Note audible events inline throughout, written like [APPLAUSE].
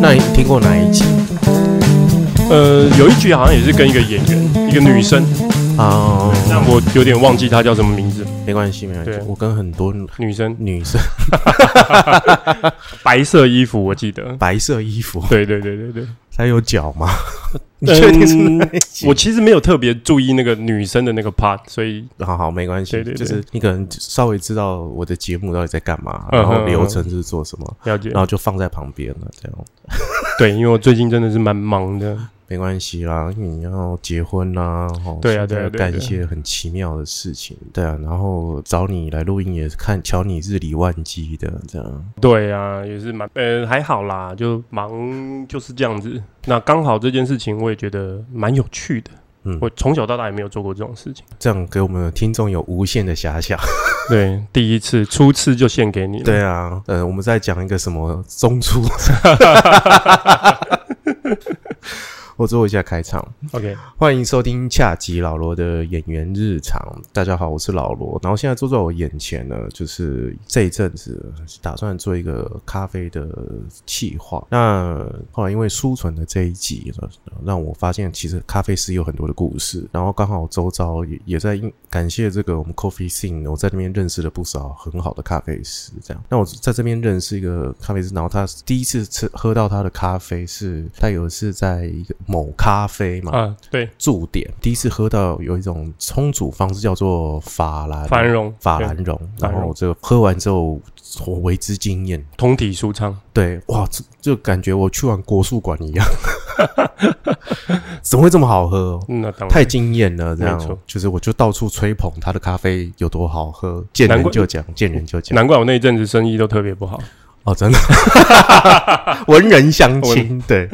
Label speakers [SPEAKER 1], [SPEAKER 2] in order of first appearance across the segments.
[SPEAKER 1] 那你听过哪一集
[SPEAKER 2] 呃，有一集好像也是跟一个演员，一个女生，
[SPEAKER 1] 啊？
[SPEAKER 2] 但我有点忘记她叫什么名字。
[SPEAKER 1] 没关系，没关系
[SPEAKER 2] 对。
[SPEAKER 1] 我跟很多
[SPEAKER 2] 女生，
[SPEAKER 1] 女生 [LAUGHS]
[SPEAKER 2] 白色衣服，我记得。
[SPEAKER 1] 白色衣服，
[SPEAKER 2] 对对对对对，
[SPEAKER 1] 她有脚吗？[LAUGHS] 你确定是哪一集？
[SPEAKER 2] 我其实没有特别注意那个女生的那个 part，所以
[SPEAKER 1] 好好没关系，
[SPEAKER 2] 对对对
[SPEAKER 1] 就是你可能稍微知道我的节目到底在干嘛，
[SPEAKER 2] 嗯
[SPEAKER 1] 然后
[SPEAKER 2] 嗯
[SPEAKER 1] 流程是做什么，
[SPEAKER 2] 了解
[SPEAKER 1] 然。后就放在旁边了，这样 [LAUGHS]
[SPEAKER 2] 对，因为我最近真的是蛮忙的。
[SPEAKER 1] 没关系啦，因为你要结婚啦，哦，
[SPEAKER 2] 对啊对啊对啊对啊
[SPEAKER 1] 些很奇妙的事情，对啊，然后找你来录音也是看瞧你日理万机的这样，
[SPEAKER 2] 对啊，也是蛮呃还好啦，就忙就是这样子。那刚好这件事情我也觉得蛮有趣的。
[SPEAKER 1] 嗯
[SPEAKER 2] 我从小到大也没有做过这种事情。
[SPEAKER 1] 这样给我们的听众有无限的遐想。[LAUGHS]
[SPEAKER 2] 对，第一次初次就献给你了。
[SPEAKER 1] 对啊，呃，我们在讲一个什么中出，我做一下开场。
[SPEAKER 2] ，OK，
[SPEAKER 1] 欢迎收听恰吉老罗的演员日常。大家好，我是老罗。然后现在坐在我眼前呢，就是这一阵子打算做一个咖啡的企划。那后来因为书存的这一集，让我发现其实咖啡师有很多的故事。然后刚好周遭也也在因感谢这个我们 Coffee Scene，我在那边认识了不少很好的咖啡师。这样，那我在这边认识一个咖啡师，然后他第一次吃喝到他的咖啡是，他有一次在一个某咖啡嘛，
[SPEAKER 2] 啊，对，
[SPEAKER 1] 驻点，第一次喝到有一种冲煮方式叫做法兰
[SPEAKER 2] 繁荣
[SPEAKER 1] 法兰绒，然后这个喝完之后我为之惊艳，
[SPEAKER 2] 通体舒畅。
[SPEAKER 1] 对，哇，这就感觉我去完国术馆一样，[LAUGHS] 怎么会这么好喝？
[SPEAKER 2] 嗯那当然，
[SPEAKER 1] 太惊艳了，这样就是我就到处吹捧他的咖啡有多好喝，见人就讲，见人就讲。
[SPEAKER 2] 难怪我那一阵子生意都特别不好。
[SPEAKER 1] 哦，真的，[LAUGHS] 文人相亲，对，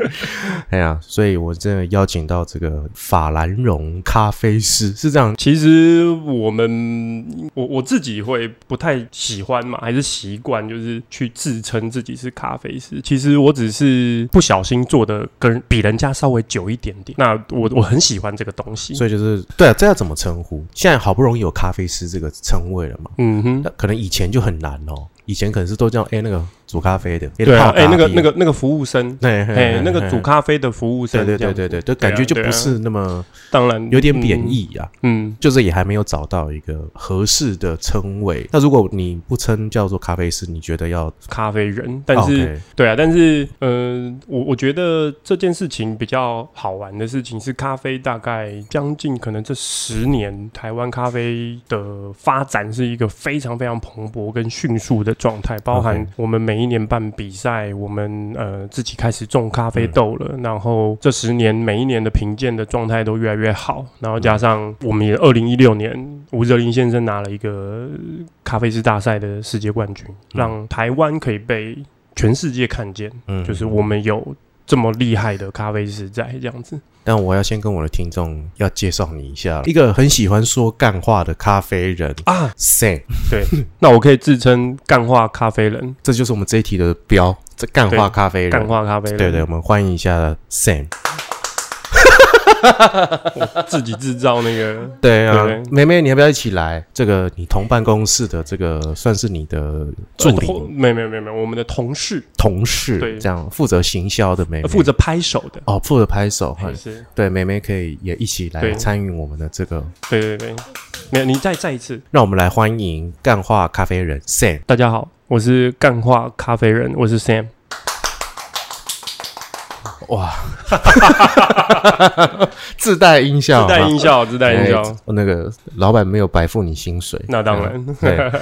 [SPEAKER 1] 哎呀，所以我真的邀请到这个法兰绒咖啡师，是这样，
[SPEAKER 2] 其实我们我我自己会不太喜欢嘛，还是习惯就是去自称自己是咖啡师。其实我只是不小心做的跟比人家稍微久一点点。那我我很喜欢这个东西。
[SPEAKER 1] 所以就是对啊，这要怎么称呼？现在好不容易有咖啡师这个称谓了嘛，
[SPEAKER 2] 嗯哼，
[SPEAKER 1] 那可能以前就很难哦，以前可能是都叫哎、那个煮咖啡的，
[SPEAKER 2] 对啊，哎、
[SPEAKER 1] 哎、
[SPEAKER 2] 那个那个那个服务生。
[SPEAKER 1] 哎
[SPEAKER 2] 哎，那个煮咖啡的服务生，
[SPEAKER 1] 对对对对对，对，感觉就不是那么
[SPEAKER 2] 当然
[SPEAKER 1] 有点贬，义啊，
[SPEAKER 2] 嗯，
[SPEAKER 1] 就是也还没有找到一个合适的称谓。那如果你不称叫做咖啡师，你觉得要
[SPEAKER 2] 嗯咖啡人，但是对啊，但是呃，我我觉得这件事情比较好玩的事情是，咖啡大概将近可能这十年，台湾咖啡的发展是一个非常非常蓬勃跟迅速的状态，包含我们每一年办比赛，我们呃自己开始种咖啡豆了，然后这十年每一年的评鉴的状态都越来越好，然后加上我们也二零一六年吴哲林先生拿了一个咖啡师大赛的世界冠军，让台湾可以被全世界看见，
[SPEAKER 1] 嗯。
[SPEAKER 2] 就是我们有这么厉害的咖啡师在这样子。
[SPEAKER 1] 但我要先跟我的听众要介绍你一下，一个很喜欢说干话的咖啡人
[SPEAKER 2] 啊
[SPEAKER 1] Sam，
[SPEAKER 2] 对，那我可以自称干话咖啡人，
[SPEAKER 1] 这就是我们这一题的标，这干话咖啡人。
[SPEAKER 2] 干话咖啡人，
[SPEAKER 1] 对对，我们欢迎一下 Sam。[LAUGHS]
[SPEAKER 2] 自己制造那个，
[SPEAKER 1] 对啊
[SPEAKER 2] 对，
[SPEAKER 1] 妹妹，你要不要一起来？这个你同办公室的这个算是你的助理、
[SPEAKER 2] 呃没有没有没有没，我们的同事。
[SPEAKER 1] 同事，
[SPEAKER 2] 对。
[SPEAKER 1] 这样负责行销的妹妹，
[SPEAKER 2] 呃负责拍手的，
[SPEAKER 1] 哦，负责拍手，
[SPEAKER 2] 还
[SPEAKER 1] 嘿
[SPEAKER 2] 是。
[SPEAKER 1] 对，妹妹可以也一起来
[SPEAKER 2] 对。
[SPEAKER 1] 参与我们的这个，
[SPEAKER 2] 对对对，没有你再再一次，
[SPEAKER 1] 让我们来欢迎干化咖啡人 Sam。
[SPEAKER 2] 大家好，我是干化咖啡人，我是 Sam。
[SPEAKER 1] 哇，[LAUGHS] 自带音效，
[SPEAKER 2] 自带音效，自带音效，
[SPEAKER 1] 哎那个老板没有白付你薪水，
[SPEAKER 2] 那当然。
[SPEAKER 1] 对。[LAUGHS]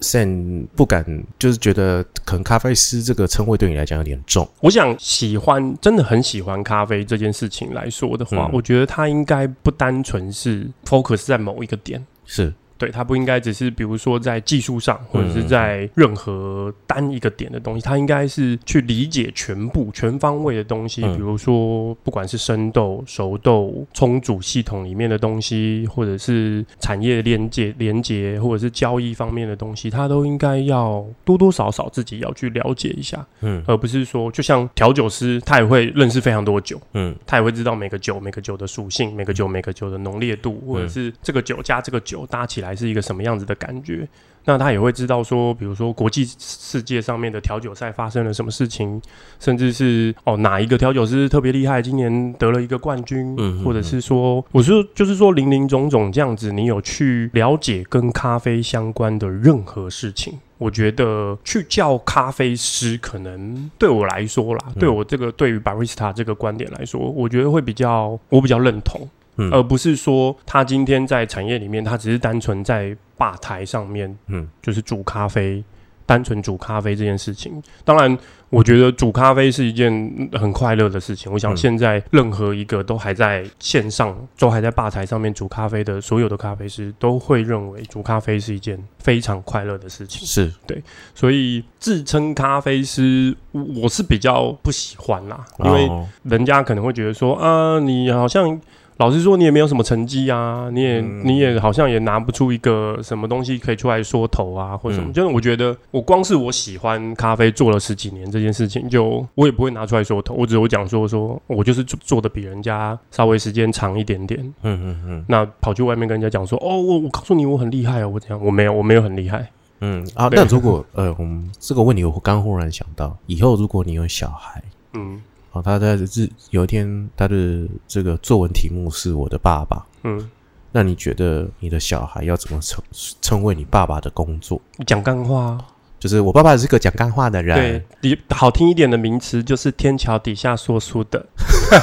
[SPEAKER 1] Sam 不敢，就是觉得可能咖啡师这个称谓对你来讲有点重。
[SPEAKER 2] 我想喜欢，真的很喜欢咖啡这件事情来说的话，
[SPEAKER 1] 嗯。
[SPEAKER 2] 我觉得它应该不单纯是 focus 在某一个点，
[SPEAKER 1] 是
[SPEAKER 2] 对，它不应该只是比如说在技术上，或者是在任何单一个点的东西，它应该是去理解全部全方位的东西。比如说，不管是生豆、熟豆、冲煮系统里面的东西，或者是产业连接、连接，或者是交易方面的东西，它都应该要多多少少自己要去了解一下。嗯，而不是说，就像调酒师，他也会认识非常多酒。嗯，他也会知道每个酒、每个酒的属性，每个酒、每个酒的浓烈度，或者是这个酒加这个酒搭起来是一个什么样子的感觉。那他也会知道说，比如说国际世界上面的调酒赛发生了什么事情，甚至是哦哪一个调酒师特别厉害，今年得了一个冠军，嗯或者是说，我是就是说林林总总这样子，你有去了解跟咖啡相关的任何事情，我觉得去叫咖啡师，可能对我来说啦，对我这个对于 barista 这个观点来说，我觉得会比较我比较认同。而不是说他今天在产业里面，他只是单纯在吧台上面，嗯，就是煮咖啡，单纯煮咖啡这件事情。当然，我觉得煮咖啡是一件很快乐的事情。我想现在任何一个都还在线上，都还在吧台上面煮咖啡的所有的咖啡师，都会认为煮咖啡是一件非常快乐的事情。
[SPEAKER 1] 是
[SPEAKER 2] 对，所以自称咖啡师，我是比较不喜欢啦，因为人家可能会觉得说，啊，你好像。老实说，你也没有什么成绩啊，你也你也好像也拿不出一个什么东西可以出来说头啊，或者什么。就是我觉得，我光是我喜欢咖啡做了十几年这件事情，就我也不会拿出来说头。我只有讲说，说我就是做做的比人家稍微时间长一点点。嗯嗯嗯。那跑去外面跟人家讲说，哦，我我告诉你，我很厉害哦，我这样，我没有，我没有很厉害。
[SPEAKER 1] 嗯啊，那如果呃，我们这个问题，我刚忽然想到，以后如果你有小孩，嗯。哦，他在日有一天，他的这个作文题目是我的爸爸。嗯，那你觉得你的小孩要怎么称称谓你爸爸的工作？
[SPEAKER 2] 讲干话，
[SPEAKER 1] 就是我爸爸是个讲干话的人。
[SPEAKER 2] 对，你好听一点的名词就是天桥底下说书的。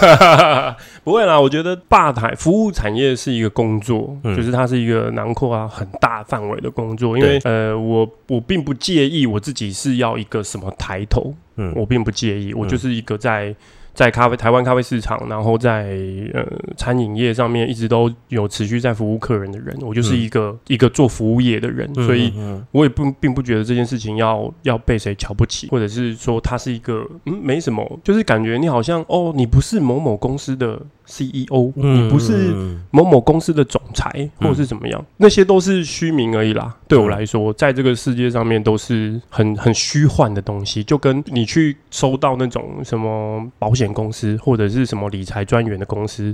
[SPEAKER 2] [LAUGHS] 不会啦，我觉得吧台服务产业是一个工作，就是它是一个囊括啊很大范围的工作。因为呃，我我并不介意我自己是要一个什么抬头。嗯，我并不介意，我就是一个在在咖啡台湾咖啡市场，然后在呃餐饮业上面一直都有持续在服务客人的人，我就是一个一个做服务业的人，所以我也不并不觉得这件事情要要被谁瞧不起，或者是说他是一个嗯没什么，就是感觉你好像哦，你不是某某公司的。CEO，你不是某某公司的总裁，或者是怎么样？那些都是虚名而已啦。对我来说，在这个世界上面都是很很虚幻的东西，就跟你去收到那种什么保险公司或者是什么理财专员的公司，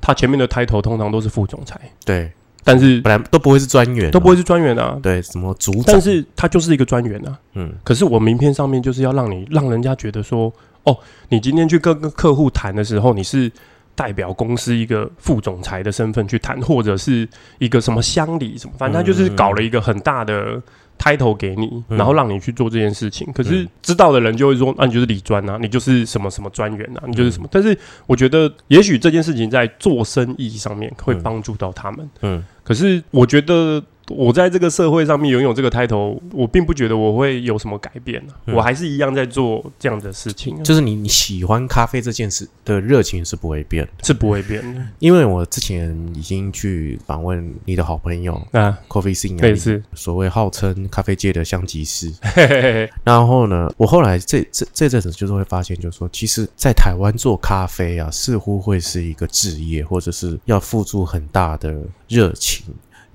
[SPEAKER 2] 他前面的 title 通常都是副总裁。
[SPEAKER 1] 对，
[SPEAKER 2] 但是
[SPEAKER 1] 本来都不会是专员，
[SPEAKER 2] 都不会是专员啊。
[SPEAKER 1] 对，什么组长，
[SPEAKER 2] 但是他就是一个专员啊。嗯，可是我名片上面就是要让你让人家觉得说，哦，你今天去跟跟客户谈的时候，你是。代表公司一个副总裁的身份去谈，或者是一个什么乡里什么，反正他就是搞了一个很大的 title 给你，然后让你去做这件事情。可是知道的人就会说，啊，你就是理专啊，你就是什么什么专员啊，你就是什么。但是我觉得，也许这件事情在做生意上面会帮助到他们。嗯，可是我觉得。我在这个社会上面拥有这个 title，，我并不觉得我会有什么改变呢。我还是一样在做这样的事情。
[SPEAKER 1] 就是你你喜欢咖啡这件事的热情是不会变，
[SPEAKER 2] 是不会变的。
[SPEAKER 1] 因为我之前已经去访问你的好朋友啊，Coffee Sing，
[SPEAKER 2] 对是
[SPEAKER 1] 所谓号称咖啡界的香吉士。嘿嘿嘿然后呢，我后来这这这阵子就是会发现，就是说，其实，在台湾做咖啡啊，似乎会是一个职业，或者是要付出很大的热情。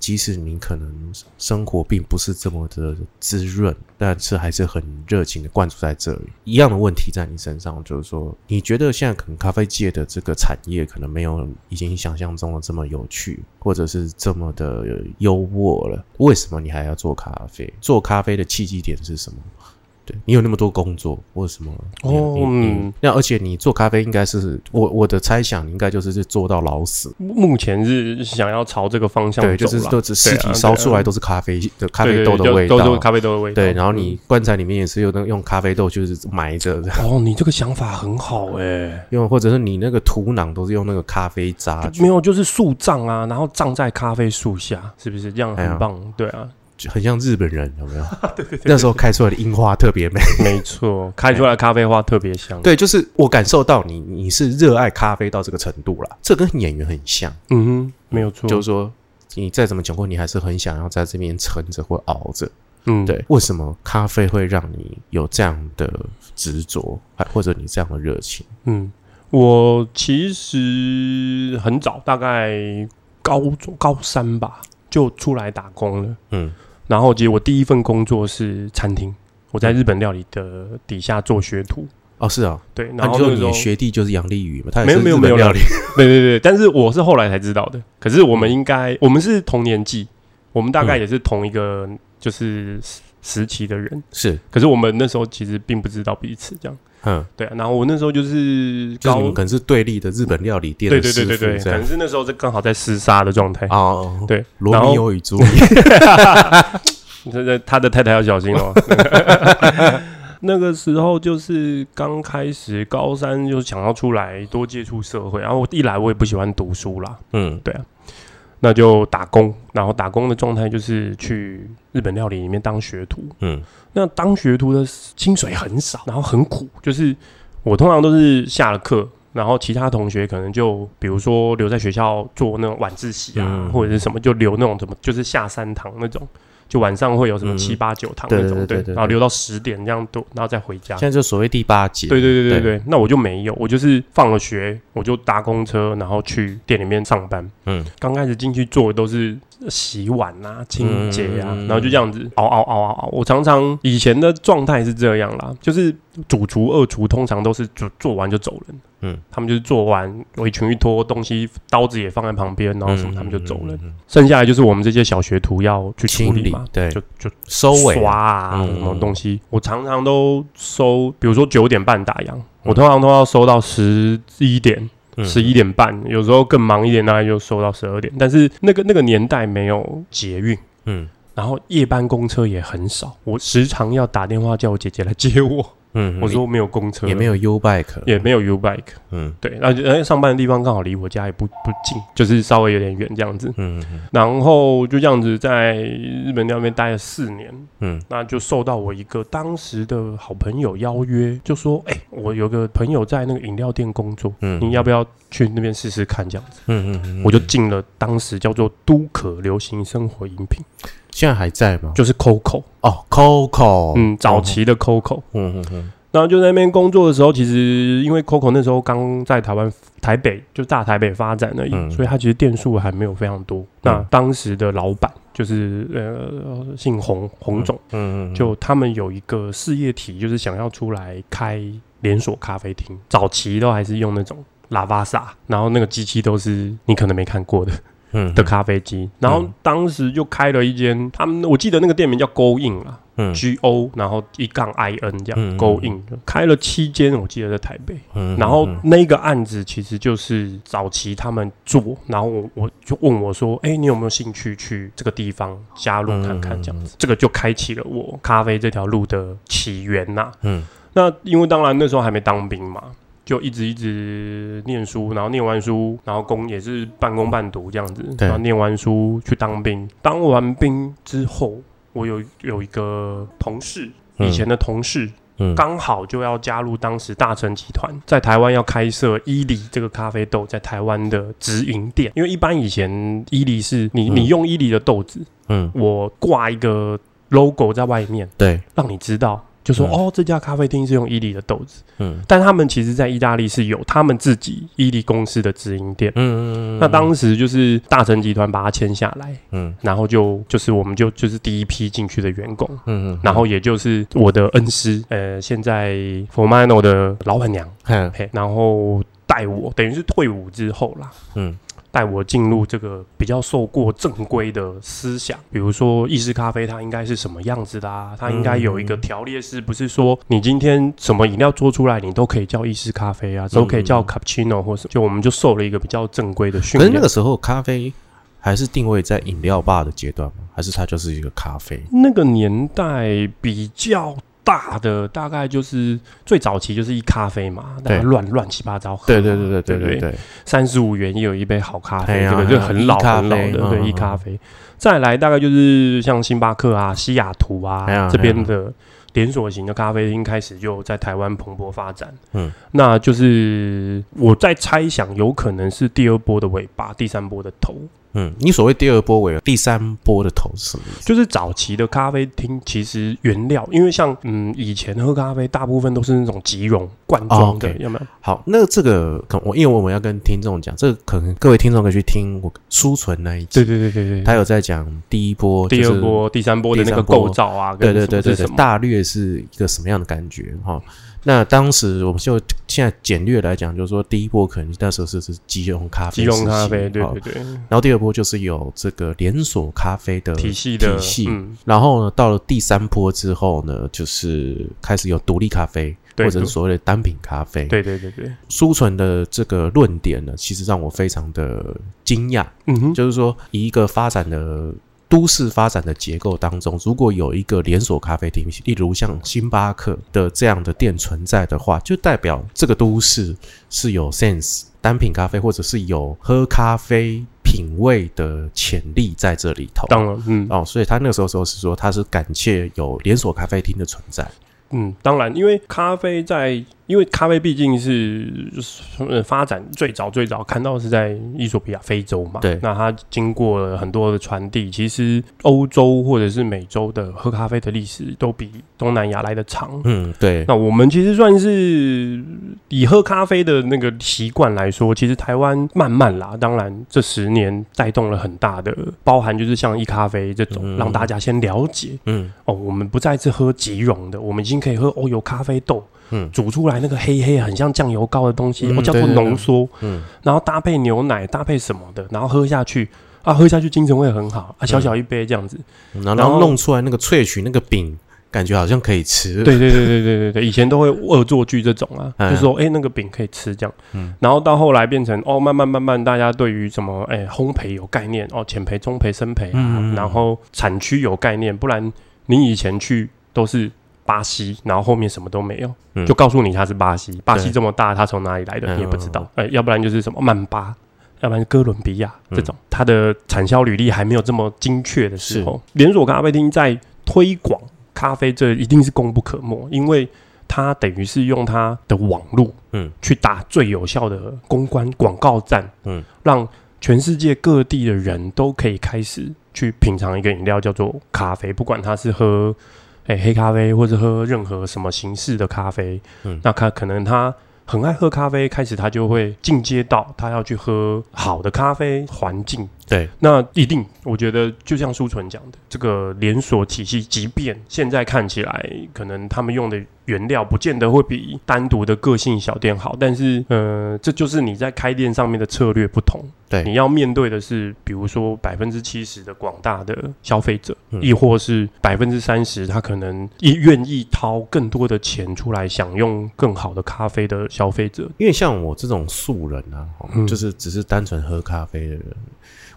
[SPEAKER 1] 即使你可能生活并不是这么的滋润，但是还是很热情的灌注在这里。一样的问题在你身上，就是说，你觉得现在可能咖啡界的这个产业可能没有已经想象中的这么有趣，或者是这么的优渥了？为什么你还要做咖啡？做咖啡的契机点是什么？对你有那么多工作，或者什么？哦，嗯，那而且你做咖啡应该是我我的猜想，应该就是是做到老死。
[SPEAKER 2] 目前是想要朝这个方向，
[SPEAKER 1] 对，就是都是尸体烧出来都是咖啡的咖啡豆的味道，
[SPEAKER 2] 都是咖啡豆的味道。
[SPEAKER 1] 对，然后你棺材里面也是用那用咖啡豆就是埋着。
[SPEAKER 2] 哦，你这个想法很好哎，
[SPEAKER 1] 因为或者是你那个土壤都是用那个咖啡渣，
[SPEAKER 2] 没有就是树葬啊，然后葬在咖啡树下，是不是这样很棒？对啊。
[SPEAKER 1] 很像日本人，有没有？[LAUGHS] 那时候开出来的樱花特别美，
[SPEAKER 2] 没错，开出来咖啡花特别香。
[SPEAKER 1] 对，就是我感受到你，你是热爱咖啡到这个程度了。这跟演员很像，
[SPEAKER 2] 嗯哼，没有错。
[SPEAKER 1] 就是说，你再怎么讲过，你还是很想要在这边撑着或熬着。
[SPEAKER 2] 嗯，
[SPEAKER 1] 对，为什么咖啡会让你有这样的执着，还或者你这样的热情？
[SPEAKER 2] 嗯，我其实很早，大概高中高三吧，就出来打工了。
[SPEAKER 1] 嗯
[SPEAKER 2] 然后，其实我第一份工作是餐厅，我在日本料理的底下做学徒。
[SPEAKER 1] 哦，是啊，
[SPEAKER 2] 对，然后那时候
[SPEAKER 1] 你学弟就是杨丽宇嘛，他也
[SPEAKER 2] 没有
[SPEAKER 1] 是
[SPEAKER 2] 没有没有
[SPEAKER 1] 料理，
[SPEAKER 2] 对对对，但是我是后来才知道的。可是我们应该，我们是同年纪，我们大概
[SPEAKER 1] 嗯
[SPEAKER 2] 也是同一个就是时时期的人。
[SPEAKER 1] 是，
[SPEAKER 2] 可是我们那时候其实并不知道彼此这样。
[SPEAKER 1] 嗯，
[SPEAKER 2] 对啊，然后我那时候就是高
[SPEAKER 1] 就是你们可能是对立的日本料理店
[SPEAKER 2] 对对对对对，可能是那时候是刚好在厮杀的状态。
[SPEAKER 1] 哦，
[SPEAKER 2] 对，
[SPEAKER 1] 罗密欧与朱丽，
[SPEAKER 2] 这这他的太太要小心哦。[LAUGHS] 那个时候就是刚开始高三，就想要出来多接触社会。然后我一来我也不喜欢读书啦，
[SPEAKER 1] 嗯
[SPEAKER 2] 那就打工。然后打工的状态就是去日本料理里面当学徒。
[SPEAKER 1] 嗯
[SPEAKER 2] 那当学徒的薪水很少，然后很苦，就是我通常都是下了课。然后其他同学可能就比如说留在学校做那种晚自习啊，
[SPEAKER 1] 嗯
[SPEAKER 2] 或者是什么，就留那种怎么，就是下三堂那种，就晚上会有什么
[SPEAKER 1] 嗯。
[SPEAKER 2] 七八九堂那种，
[SPEAKER 1] 对对对对
[SPEAKER 2] 然后留到十点这样都，然后再回家。
[SPEAKER 1] 现。在就所谓第八节，
[SPEAKER 2] 对对对对
[SPEAKER 1] 对。
[SPEAKER 2] 对，那我就没有，我就是放了学，我就搭公车，然后去店里面上班。
[SPEAKER 1] 嗯。
[SPEAKER 2] 刚开始进去做的都是洗碗啊、清洁啊，
[SPEAKER 1] 嗯。
[SPEAKER 2] 然后就这样子熬熬熬熬熬。我常常以前的状态是这样啦，就是主厨、二厨通常都是做做完就走人，
[SPEAKER 1] 嗯，
[SPEAKER 2] 他们就是做完围裙一脱，东西刀子也放在旁边，然后什么他们就走了，剩下来就是我们这些小学徒要去处
[SPEAKER 1] 清理
[SPEAKER 2] 理嘛，
[SPEAKER 1] 对。
[SPEAKER 2] 就就
[SPEAKER 1] 收尾
[SPEAKER 2] 刷啊
[SPEAKER 1] 嗯
[SPEAKER 2] 什么东西，我常常都收，比如说九点半打烊，我通常都要收到十一点。
[SPEAKER 1] 嗯。
[SPEAKER 2] 十一点半，有时候更忙一点，大概就收到十二点。但是那个那个年代没有捷运，
[SPEAKER 1] 嗯。
[SPEAKER 2] 然后夜班公车也很少，我时常要打电话叫我姐姐来接我。
[SPEAKER 1] 嗯，
[SPEAKER 2] 我说没有公车，
[SPEAKER 1] 也没有 U bike，
[SPEAKER 2] 也没有 U bike，
[SPEAKER 1] 嗯。
[SPEAKER 2] 对，然后就哎上班的地方刚好离我家也不不近，就是稍微有点远这样子。
[SPEAKER 1] 嗯嗯
[SPEAKER 2] 然后就这样子在日本那边待了四年，
[SPEAKER 1] 嗯。
[SPEAKER 2] 那就受到我一个当时的好朋友邀约，就说：“哎、我有个朋友在那个饮料店工作，
[SPEAKER 1] 嗯
[SPEAKER 2] 你要不要去那边试试看？”这样子，
[SPEAKER 1] 嗯嗯嗯，
[SPEAKER 2] 我就进了当时叫做都可流行生活饮品，
[SPEAKER 1] 现在还在吗？
[SPEAKER 2] 就是 COCO，
[SPEAKER 1] 哦，Coco，
[SPEAKER 2] 嗯，早，期的 COCO。
[SPEAKER 1] 嗯嗯嗯
[SPEAKER 2] 然后就在那边工作的时候，其实因为 COCO 那时候刚在台湾台北就大台北发展而已，
[SPEAKER 1] 嗯
[SPEAKER 2] 所以它其实店数还没有非常多。那当时的老板就是呃姓洪洪总。
[SPEAKER 1] 嗯嗯，
[SPEAKER 2] 就他们有一个事业体，就是想要出来开连锁咖啡厅。早期都还是用那种喇叭萨，然后那个机器都是你可能没看过的
[SPEAKER 1] 嗯。
[SPEAKER 2] 的咖啡机。然后当时就开了一间，他们我记得那个店名叫 Go In 啦
[SPEAKER 1] 嗯
[SPEAKER 2] ，G O，然后一杠 I N 这样、
[SPEAKER 1] 嗯
[SPEAKER 2] Go In，开了七间，我记得在台北。
[SPEAKER 1] 嗯
[SPEAKER 2] 然后那个案子其实就是早期他们做，然后我我就问我说：“哎、你有没有兴趣去这个地方加入看看？”这样子，这个就开启了我咖啡这条路的起源呐、
[SPEAKER 1] 嗯。
[SPEAKER 2] 那因为当然那时候还没当兵嘛，就一直一直念书，然后念完书，然后工也是半工半读这样子，
[SPEAKER 1] 对。
[SPEAKER 2] 然后念完书去当兵，当完兵之后，我有有一个同事，以前的同事。
[SPEAKER 1] 嗯。
[SPEAKER 2] 刚好就要加入当时大成集团在台湾要开设伊犁这个咖啡豆在台湾的直营店，因为一般以前伊犁是你
[SPEAKER 1] 嗯。
[SPEAKER 2] 你用伊犁的豆子，
[SPEAKER 1] 嗯。
[SPEAKER 2] 我挂一个 logo 在外面，
[SPEAKER 1] 对。
[SPEAKER 2] 让你知道，就说、
[SPEAKER 1] 嗯。
[SPEAKER 2] 哦这家咖啡厅是用伊利的豆子，
[SPEAKER 1] 嗯。
[SPEAKER 2] 但他们其实在意大利是有他们自己伊利公司的直营店。
[SPEAKER 1] 嗯嗯
[SPEAKER 2] 那当时就是大成集团把它签下来，
[SPEAKER 1] 嗯。
[SPEAKER 2] 然后就就是我们就就是第一批进去的员工，
[SPEAKER 1] 嗯
[SPEAKER 2] 然后也就是我的恩师，呃，现在 Formano 的老板娘，
[SPEAKER 1] 嗯
[SPEAKER 2] 嘿，然后带我，等于是退伍之后啦，
[SPEAKER 1] 嗯
[SPEAKER 2] 带我进入这个比较受过正规的思想，比如说意式咖啡它应该是什么样子的啊，它应该有一个条列式，不是说你今天什么饮料做出来你都可以叫意式咖啡啊，都可以叫 cappuccino 或什么，就我们就受了一个比较正规的训练
[SPEAKER 1] 可是那个。时候咖啡还是定位在饮料吧的阶段吗？还是它就是一个咖啡？
[SPEAKER 2] 那个年代比较大的大概就是最早期就是一咖啡嘛，
[SPEAKER 1] 对，
[SPEAKER 2] 乱乱七八糟喝，
[SPEAKER 1] 对对对对对
[SPEAKER 2] 对
[SPEAKER 1] 对，
[SPEAKER 2] 三十五元也有一杯好咖啡，这个就很老很老的，对，一咖啡。再来大概就是像星巴克啊、西雅图啊这边的连锁型的咖啡厅开始就在台湾蓬勃发展。
[SPEAKER 1] 嗯，
[SPEAKER 2] 那就是我在猜想，有可能是第二波的尾巴，第三波的头。
[SPEAKER 1] 嗯，你所谓第二波为，第三波的头是什么意思？
[SPEAKER 2] 就是早期的咖啡厅，其实原料，因为像嗯以前喝咖啡，大部分都是那种即溶罐装的，有没有？
[SPEAKER 1] 好，那这个可我因为我们要跟听众讲，这个可能各位听众可以去听我书存那一集，
[SPEAKER 2] 对对对对对，
[SPEAKER 1] 他有在讲第一波、
[SPEAKER 2] 第二波、第三波的那个构造啊，
[SPEAKER 1] 对对对对对大略是一个什么样的感觉哈？那当时我们就现在简略来讲，就是说第一波可能那时候是是即溶咖啡
[SPEAKER 2] 即溶咖啡，对对对，
[SPEAKER 1] 然后第二波就是有这个连锁咖啡的
[SPEAKER 2] 体系的
[SPEAKER 1] 体系
[SPEAKER 2] 嗯，
[SPEAKER 1] 然后呢，到了第三波之后呢，就是开始有独立咖啡，或者是所谓的单品咖啡。，
[SPEAKER 2] 对对对对，
[SPEAKER 1] 苏纯的这个论点呢，其实让我非常的惊讶。
[SPEAKER 2] 嗯哼，
[SPEAKER 1] 就是说，以一个发展的都市发展的结构当中，如果有一个连锁咖啡厅，例如像星巴克的这样的店存在的话，就代表这个都市是有 sense 单品咖啡，或者是有喝咖啡品味的潜力在这里头。
[SPEAKER 2] 当然，嗯
[SPEAKER 1] 哦，所以他那个时候时候是说，他是感谢有连锁咖啡厅的存在。
[SPEAKER 2] 嗯，当然，因为咖啡在，因为咖啡毕竟是呃发展最早最早看到是在伊索比亚非洲嘛，
[SPEAKER 1] 对。
[SPEAKER 2] 那它经过了很多的传递，其实欧洲或者是美洲的喝咖啡的历史都比东南亚来的长。
[SPEAKER 1] 嗯，对，
[SPEAKER 2] 那我们其实算是以喝咖啡的那个习惯来说，其实台湾慢慢啦，当然这十年带动了很大的，包含就是像一咖啡这种，
[SPEAKER 1] 嗯。
[SPEAKER 2] 让大家先了解。
[SPEAKER 1] 嗯。
[SPEAKER 2] 哦，我们不再是喝即溶的，我们已经可以喝哦有咖啡豆
[SPEAKER 1] 嗯。
[SPEAKER 2] 煮出来那个黑黑很像酱油膏的东西，
[SPEAKER 1] 嗯
[SPEAKER 2] 哦叫做浓缩，
[SPEAKER 1] 嗯，
[SPEAKER 2] 然后搭配牛奶，搭配什么的，然后喝下去啊，喝下去精神会很好啊，小小一杯这样子。
[SPEAKER 1] 然后
[SPEAKER 2] 然后
[SPEAKER 1] 弄出来那个萃取那个饼，感觉好像可以吃。，
[SPEAKER 2] 对对对对对对对，以前都会恶作剧这种啊，
[SPEAKER 1] 嗯
[SPEAKER 2] 就说哎、那个饼可以吃这样，
[SPEAKER 1] 嗯
[SPEAKER 2] 然后到后来变成哦慢慢慢慢大家对于什么哎、烘焙有概念哦浅焙中焙深焙然后产区有概念，不然你以前去都是巴西，然后后面什么都没有，
[SPEAKER 1] 嗯。
[SPEAKER 2] 就告诉你它是巴西，巴西这么大，它从哪里来的
[SPEAKER 1] 嗯。
[SPEAKER 2] 你也不知道，哎、要不然就是什么曼巴。要不然哥伦比亚
[SPEAKER 1] 嗯。
[SPEAKER 2] 这种，它的产销履历还没有这么精确的时候，连锁咖啡厅在推广咖啡这一定是功不可没，因为它等于是用它的网络，
[SPEAKER 1] 嗯，
[SPEAKER 2] 去打最有效的公关广告战，
[SPEAKER 1] 嗯，
[SPEAKER 2] 让全世界各地的人都可以开始去品尝一个饮料叫做咖啡，不管他是喝诶、黑咖啡，或者喝任何什么形式的咖啡，
[SPEAKER 1] 嗯
[SPEAKER 2] 那他可能他。很爱喝咖啡，开始他就会进阶到他要去喝好的咖啡环境，
[SPEAKER 1] 对，
[SPEAKER 2] 那一定，我觉得就像舒纯讲的，这个连锁体系，即便现在看起来可能他们用的原料不见得会比单独的个性小店好，但是呃，这就是你在开店上面的策略不同。
[SPEAKER 1] 对
[SPEAKER 2] 你要面对的是，比如说百分之七十的广大的消费者，
[SPEAKER 1] 嗯
[SPEAKER 2] 亦或是百分之三十他可能也愿意掏更多的钱出来享用更好的咖啡的消费者。
[SPEAKER 1] 因为像我这种素人啊，就是只是单纯喝咖啡的人，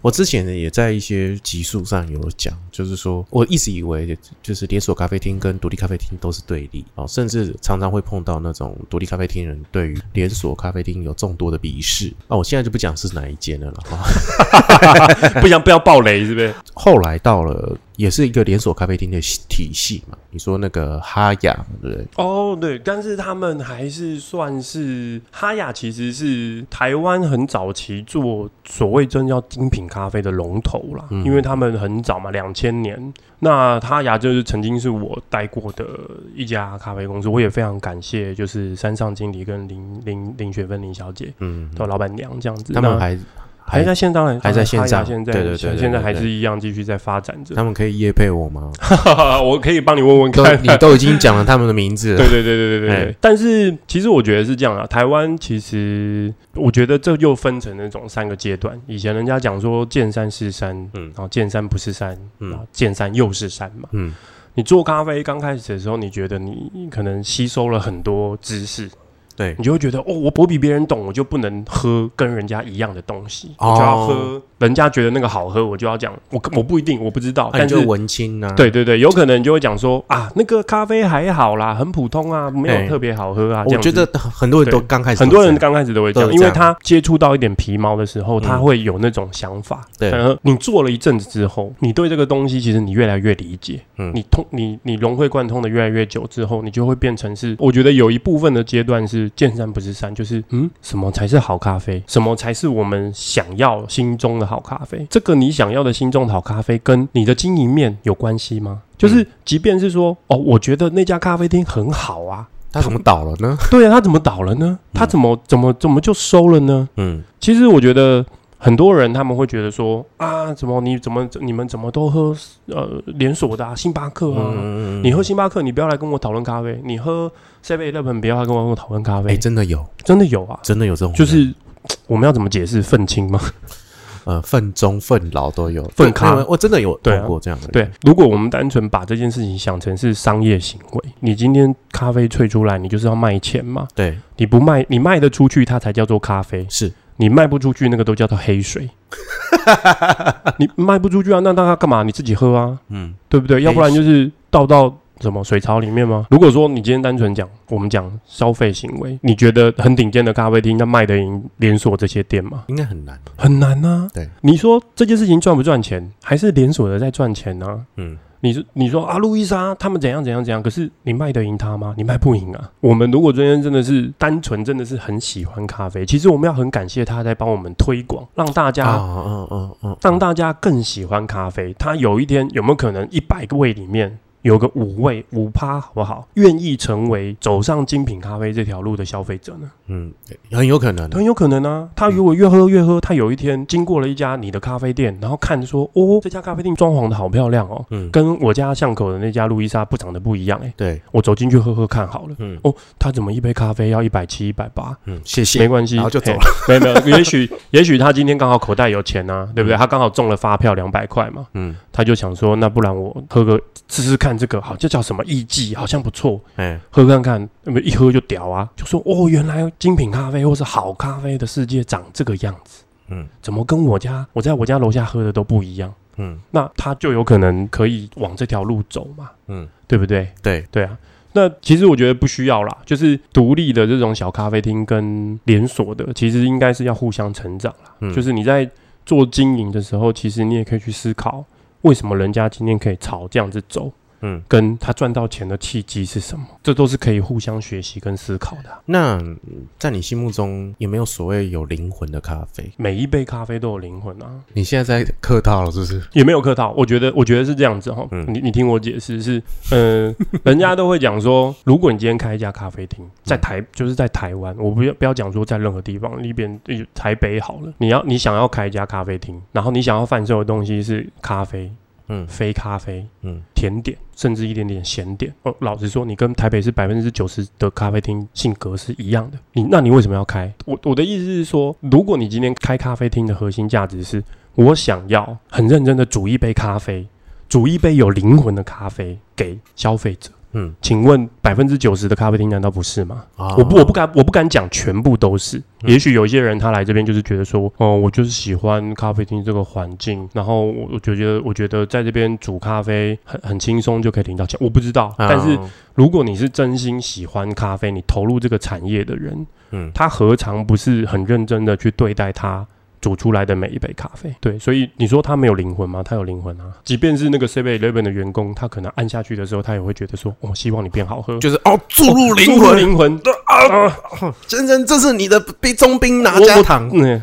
[SPEAKER 1] 我之前呢也在一些集数上有讲，就是说我一直以为就是连锁咖啡厅跟独立咖啡厅都是对立哦，甚至常常会碰到那种独立咖啡厅人对于连锁咖啡厅有众多的鄙视。那、我现在就不讲是哪一间了了哈、[LAUGHS]
[SPEAKER 2] 不想不要暴雷，是不是？
[SPEAKER 1] 后来到了也是一个连锁咖啡厅的体系嘛，你说那个哈雅对不对？
[SPEAKER 2] 哦，对，但是他们还是算是哈雅，其实是台湾很早期做所谓真叫精品咖啡的龙头啦，
[SPEAKER 1] 嗯
[SPEAKER 2] 因为他们很早嘛，两千年。那哈雅就是曾经是我待过的一家咖啡公司，我也非常感谢，就是山上经理跟林林林雪芬林小姐
[SPEAKER 1] 嗯，
[SPEAKER 2] 的老板娘这样子。
[SPEAKER 1] 他们还
[SPEAKER 2] 还在线，当然
[SPEAKER 1] 还在线上
[SPEAKER 2] 现在
[SPEAKER 1] 对对对对
[SPEAKER 2] 现在还是一样继续在发展着。
[SPEAKER 1] 他们可以夜配我吗？[LAUGHS]
[SPEAKER 2] 我可以帮你问问看，
[SPEAKER 1] 你都已经讲了他们的名字了，
[SPEAKER 2] 对对对对对对。但是其实我觉得是这样啊，台湾其实我觉得这又分成那种三个阶段。以前人家讲说见山是山，
[SPEAKER 1] 嗯
[SPEAKER 2] 然后见山不是山，
[SPEAKER 1] 嗯
[SPEAKER 2] 见山又是山嘛。
[SPEAKER 1] 嗯
[SPEAKER 2] 你做咖啡刚开始的时候，你觉得你可能吸收了很多知识，
[SPEAKER 1] 对。
[SPEAKER 2] 你就会觉得哦，我我比别人懂，我就不能喝跟人家一样的东西，
[SPEAKER 1] 哦。
[SPEAKER 2] 我就要喝人家觉得那个好喝，我就要讲，我我不一定，我不知道，
[SPEAKER 1] 啊就
[SPEAKER 2] 但是。
[SPEAKER 1] 文青啊，
[SPEAKER 2] 对对对，有可能你就会讲说啊，那个咖啡还好啦，很普通啊，没
[SPEAKER 1] 哎
[SPEAKER 2] 有特别好喝啊。这
[SPEAKER 1] 我觉得很多人都刚开始
[SPEAKER 2] 很多人刚开始都会这样，因为他接触到一点皮毛的时候，
[SPEAKER 1] 嗯。
[SPEAKER 2] 他会有那种想法。
[SPEAKER 1] 对。
[SPEAKER 2] 然后你做了一阵子之后，你对这个东西其实你越来越理解，
[SPEAKER 1] 嗯。
[SPEAKER 2] 你通你你融会贯通的越来越久之后，你就会变成是，我觉得有一部分的阶段是见山不是山，就是嗯，什么才是好咖啡？什么才是我们想要心中的好咖啡？这个你想要的心中的好咖啡跟你的经营面有关系吗？就是，即便是说，哦，我觉得那家咖啡厅很好啊，
[SPEAKER 1] 他怎么倒了呢？[LAUGHS]
[SPEAKER 2] 对啊，他怎么倒了呢？他怎么怎么怎么就收了呢？
[SPEAKER 1] 嗯，
[SPEAKER 2] 其实我觉得很多人他们会觉得说啊，怎么你怎么你们怎么都喝呃连锁的啊，星巴克啊。
[SPEAKER 1] 嗯
[SPEAKER 2] 你喝星巴克，你不要来跟我讨论咖啡；你喝 Seven Eleven，不要跟我讨论咖
[SPEAKER 1] 哎，
[SPEAKER 2] 啡。
[SPEAKER 1] 真的有，
[SPEAKER 2] 真的有啊，
[SPEAKER 1] 真的有这种，
[SPEAKER 2] 就是 [TSK] 我们要怎么解释愤青吗？[LAUGHS]
[SPEAKER 1] 呃，愤中愤老都有，
[SPEAKER 2] 愤咖
[SPEAKER 1] 我真的有碰过这样的人，
[SPEAKER 2] 对，如果我们单纯把这件事情想成是商业行为，你今天咖啡萃出来，你就是要卖钱嘛。
[SPEAKER 1] 对，
[SPEAKER 2] 你不卖，你卖得出去，它才叫做咖啡。
[SPEAKER 1] 是
[SPEAKER 2] 你卖不出去，那个都叫做黑水。[LAUGHS] 你卖不出去啊，那那他干嘛？你自己喝啊，
[SPEAKER 1] 嗯，
[SPEAKER 2] 对不对？要不然就是倒到什么水槽里面吗？如果说你今天单纯讲，我们讲消费行为，你觉得很顶尖的咖啡厅，那卖得赢连锁这些店吗？
[SPEAKER 1] 应该很难，
[SPEAKER 2] 很难啊。
[SPEAKER 1] 对，
[SPEAKER 2] 你说这件事情赚不赚钱，还是连锁的在赚钱呢、
[SPEAKER 1] 嗯，
[SPEAKER 2] 你说你说啊，路易莎他们怎样怎样怎样，可是你卖得赢他吗？你卖不赢啊。我们如果今天真的是单纯，真的是很喜欢咖啡，其实我们要很感谢他在帮我们推广，让大家、
[SPEAKER 1] 啊，嗯嗯嗯，
[SPEAKER 2] 让大家更喜欢咖啡。他有一天有没有可能一百个位里面？有个五位五趴好不好？愿意成为走上精品咖啡这条路的消费者呢？
[SPEAKER 1] 嗯，很有可能，
[SPEAKER 2] 很有可能啊。他如果越喝越喝，他有一天经过了一家你的咖啡店，然后看说，哦，这家咖啡店装潢的好漂亮哦，
[SPEAKER 1] 嗯，
[SPEAKER 2] 跟我家巷口的那家路易莎不长得不一样哎、
[SPEAKER 1] 对，
[SPEAKER 2] 我走进去喝喝看好了。
[SPEAKER 1] 嗯
[SPEAKER 2] 哦，他怎么一杯咖啡要一百七、一百八？
[SPEAKER 1] 嗯，谢谢，
[SPEAKER 2] 没关系，
[SPEAKER 1] 然后就走了。
[SPEAKER 2] 没有没有，[LAUGHS] 也许也许他今天刚好口袋有钱啊，对不对？他刚好中了发票两百块嘛，
[SPEAKER 1] 嗯，
[SPEAKER 2] 他就想说，那不然我喝个试试看这个，好，这叫什么艺妓，好像不错，
[SPEAKER 1] 哎，
[SPEAKER 2] 喝看看，那么一喝就屌啊，就说哦，原来精品咖啡或是好咖啡的世界长这个样子，
[SPEAKER 1] 嗯。
[SPEAKER 2] 怎么跟我家我在我家楼下喝的都不一样？
[SPEAKER 1] 嗯。
[SPEAKER 2] 那他就有可能可以往这条路走嘛，
[SPEAKER 1] 嗯，
[SPEAKER 2] 对不对？
[SPEAKER 1] 对，
[SPEAKER 2] 对啊。那其实我觉得不需要啦，就是独立的这种小咖啡厅跟连锁的，其实应该是要互相成长啦。
[SPEAKER 1] 嗯。
[SPEAKER 2] 就是你在做经营的时候，其实你也可以去思考，为什么人家今天可以朝这样子走，
[SPEAKER 1] 嗯，
[SPEAKER 2] 跟他赚到钱的契机是什么？这都是可以互相学习跟思考的啊、
[SPEAKER 1] 那嗯在你心目中有没有所谓有灵魂的咖啡？
[SPEAKER 2] 每一杯咖啡都有灵魂啊，
[SPEAKER 1] 你现在在客套了，是不是？
[SPEAKER 2] 也没有客套。我觉得，我觉得是这样子哈。
[SPEAKER 1] 嗯
[SPEAKER 2] 你你听我解释是，呃，人家都会讲说，如果你今天开一家咖啡厅，在台就是在台湾，我不要不要讲说在任何地方，那边呃台北好了，你要你想要开一家咖啡厅，然后你想要贩售的东西是咖啡、
[SPEAKER 1] 嗯
[SPEAKER 2] 非咖啡、
[SPEAKER 1] 嗯
[SPEAKER 2] 甜点，甚至一点点咸点。哦，老实说，你跟台北市百分之九十的咖啡厅性格是一样的。你那你为什么要开？我我的意思是说，如果你今天开咖啡厅的核心价值是我想要很认真的煮一杯咖啡，煮一杯有灵魂的咖啡给消费者。
[SPEAKER 1] 嗯，
[SPEAKER 2] 请问百分之九十的咖啡厅难道不是吗？
[SPEAKER 1] 啊。
[SPEAKER 2] 我不我不敢我不敢讲全部都是，也许有一些人他来这边就是觉得说，哦，我就是喜欢咖啡厅这个环境，然后我我就觉得我觉得在这边煮咖啡很很轻松就可以领到钱，我不知道，
[SPEAKER 1] 啊。
[SPEAKER 2] 但是如果你是真心喜欢咖啡，你投入这个产业的人，
[SPEAKER 1] 嗯。
[SPEAKER 2] 他何尝不是很认真的去对待他煮出来的每一杯咖啡？对，所以你说他没有灵魂吗？他有灵魂啊！即便是那个 Seven Eleven 的员工，他可能按下去的时候，他也会觉得说，我、希望你变好喝，
[SPEAKER 1] 就是哦，注入灵魂，
[SPEAKER 2] 灵魂，
[SPEAKER 1] 啊，先生，这是你的冰中冰拿加糖，
[SPEAKER 2] 嗯，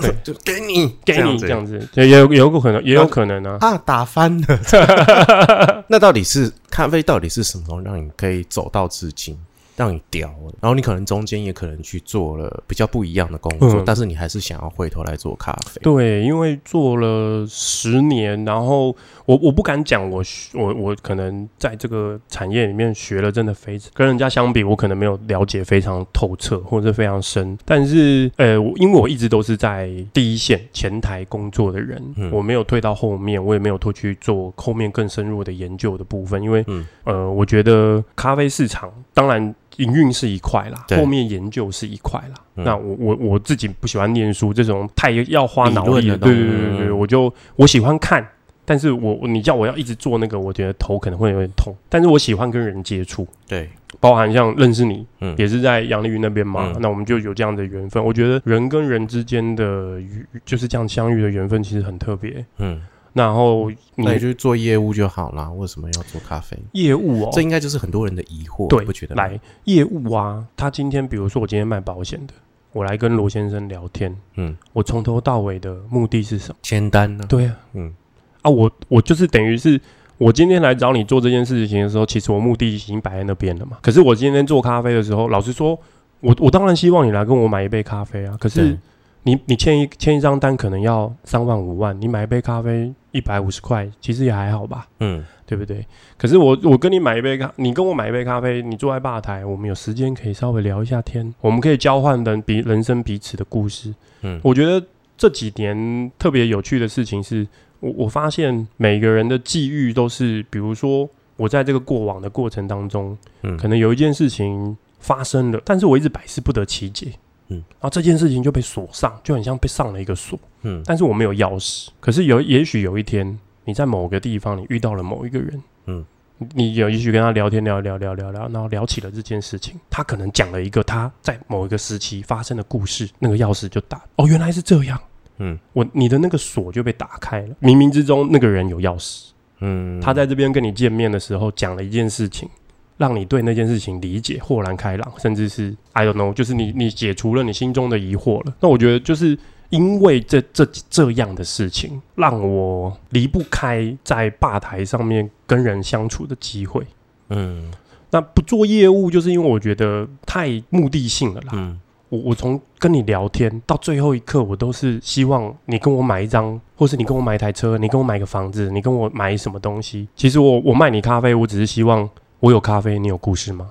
[SPEAKER 2] 对，
[SPEAKER 1] 就给你，
[SPEAKER 2] 给你
[SPEAKER 1] 子
[SPEAKER 2] 这样子，也也有也有可能，也有可能啊。
[SPEAKER 1] 啊，打翻了。[LAUGHS] 那到底是咖啡？到底是什么让你可以走到至今，让你屌了？然后你可能中间也可能去做了比较不一样的工作，
[SPEAKER 2] 嗯
[SPEAKER 1] 但是你还是想要回头来做咖啡。
[SPEAKER 2] 对，因为做了十年，然后我我不敢讲我我我可能在这个产业里面学了真的非跟人家相比，我可能没有了解非常透彻或者是非常深，但是呃，因为我一直都是在第一线前台工作的人，
[SPEAKER 1] 嗯
[SPEAKER 2] 我没有退到后面，我也没有退去做后面更深入的研究的部分，因为、
[SPEAKER 1] 嗯
[SPEAKER 2] 呃，我觉得咖啡市场当然。营运是一块啦，
[SPEAKER 1] 对。
[SPEAKER 2] 后面研究是一块啦。
[SPEAKER 1] 嗯。
[SPEAKER 2] 那我我我自己不喜欢念书，这种太要花脑力的，对
[SPEAKER 1] 西
[SPEAKER 2] 对对对，
[SPEAKER 1] 嗯。
[SPEAKER 2] 我就我喜欢看，但是我我你叫我要一直做那个，我觉得头可能会有点痛。但是我喜欢跟人接触，
[SPEAKER 1] 对，
[SPEAKER 2] 包含像认识你，
[SPEAKER 1] 嗯。
[SPEAKER 2] 也是在杨丽云那边嘛，
[SPEAKER 1] 嗯。
[SPEAKER 2] 那我们就有这样的缘分。我觉得人跟人之间的遇就是这样相遇的缘分，其实很特别。
[SPEAKER 1] 嗯，
[SPEAKER 2] 然后你
[SPEAKER 1] 那你就做业务就好啦，为什么要做咖啡？
[SPEAKER 2] 业务哦，
[SPEAKER 1] 这应该就是很多人的疑惑，
[SPEAKER 2] 对
[SPEAKER 1] 不觉得？
[SPEAKER 2] 来业务啊，他今天比如说我今天卖保险的，我来跟罗先生聊天，
[SPEAKER 1] 嗯，
[SPEAKER 2] 我从头到尾的目的是什么？
[SPEAKER 1] 签单呢？
[SPEAKER 2] 对啊，
[SPEAKER 1] 嗯
[SPEAKER 2] 啊，我我就是等于是我今天来找你做这件事情的时候，其实我目的已经摆在那边了嘛。可是我今天做咖啡的时候，老实说，我我当然希望你来跟我买一杯咖啡啊。可是
[SPEAKER 1] 对
[SPEAKER 2] 你你签一签一张单可能要三万五万，你买一杯咖啡一百五十块，其实也还好吧。
[SPEAKER 1] 嗯
[SPEAKER 2] 对不对？可是我我跟你买一杯咖，你跟我买一杯咖啡，你坐在吧台，我们有时间可以稍微聊一下天，我们可以交换人彼人生彼此的故事。
[SPEAKER 1] 嗯
[SPEAKER 2] 我觉得这几年特别有趣的事情是，我我发现每个人的际遇都是，比如说我在这个过往的过程当中，
[SPEAKER 1] 嗯
[SPEAKER 2] 可能有一件事情发生了，但是我一直百思不得其解。
[SPEAKER 1] 嗯
[SPEAKER 2] 然后这件事情就被锁上，就很像被上了一个锁。
[SPEAKER 1] 嗯
[SPEAKER 2] 但是我没有钥匙。可是有也许有一天，你在某个地方，你遇到了某一个人，
[SPEAKER 1] 嗯
[SPEAKER 2] 你，你有也许跟他聊天，聊聊聊聊聊，然后聊起了这件事情，他可能讲了一个他在某一个时期发生的故事，那个钥匙就打，哦，原来是这样。
[SPEAKER 1] 嗯
[SPEAKER 2] 我你的那个锁就被打开了，冥冥之中那个人有钥匙，
[SPEAKER 1] 嗯，
[SPEAKER 2] 他在这边跟你见面的时候讲了一件事情，让你对那件事情理解豁然开朗，甚至是 I don't know，就是你你解除了你心中的疑惑了。那我觉得就是因为这这这样的事情，让我离不开在吧台上面跟人相处的机会。
[SPEAKER 1] 嗯
[SPEAKER 2] 那不做业务，就是因为我觉得太目的性了啦。
[SPEAKER 1] 嗯
[SPEAKER 2] 我我从跟你聊天到最后一刻，我都是希望你跟我买一张，或是你跟我买一台车，你跟我买个房子，你跟我买什么东西。其实我我卖你咖啡，我只是希望我有咖啡，你有故事吗？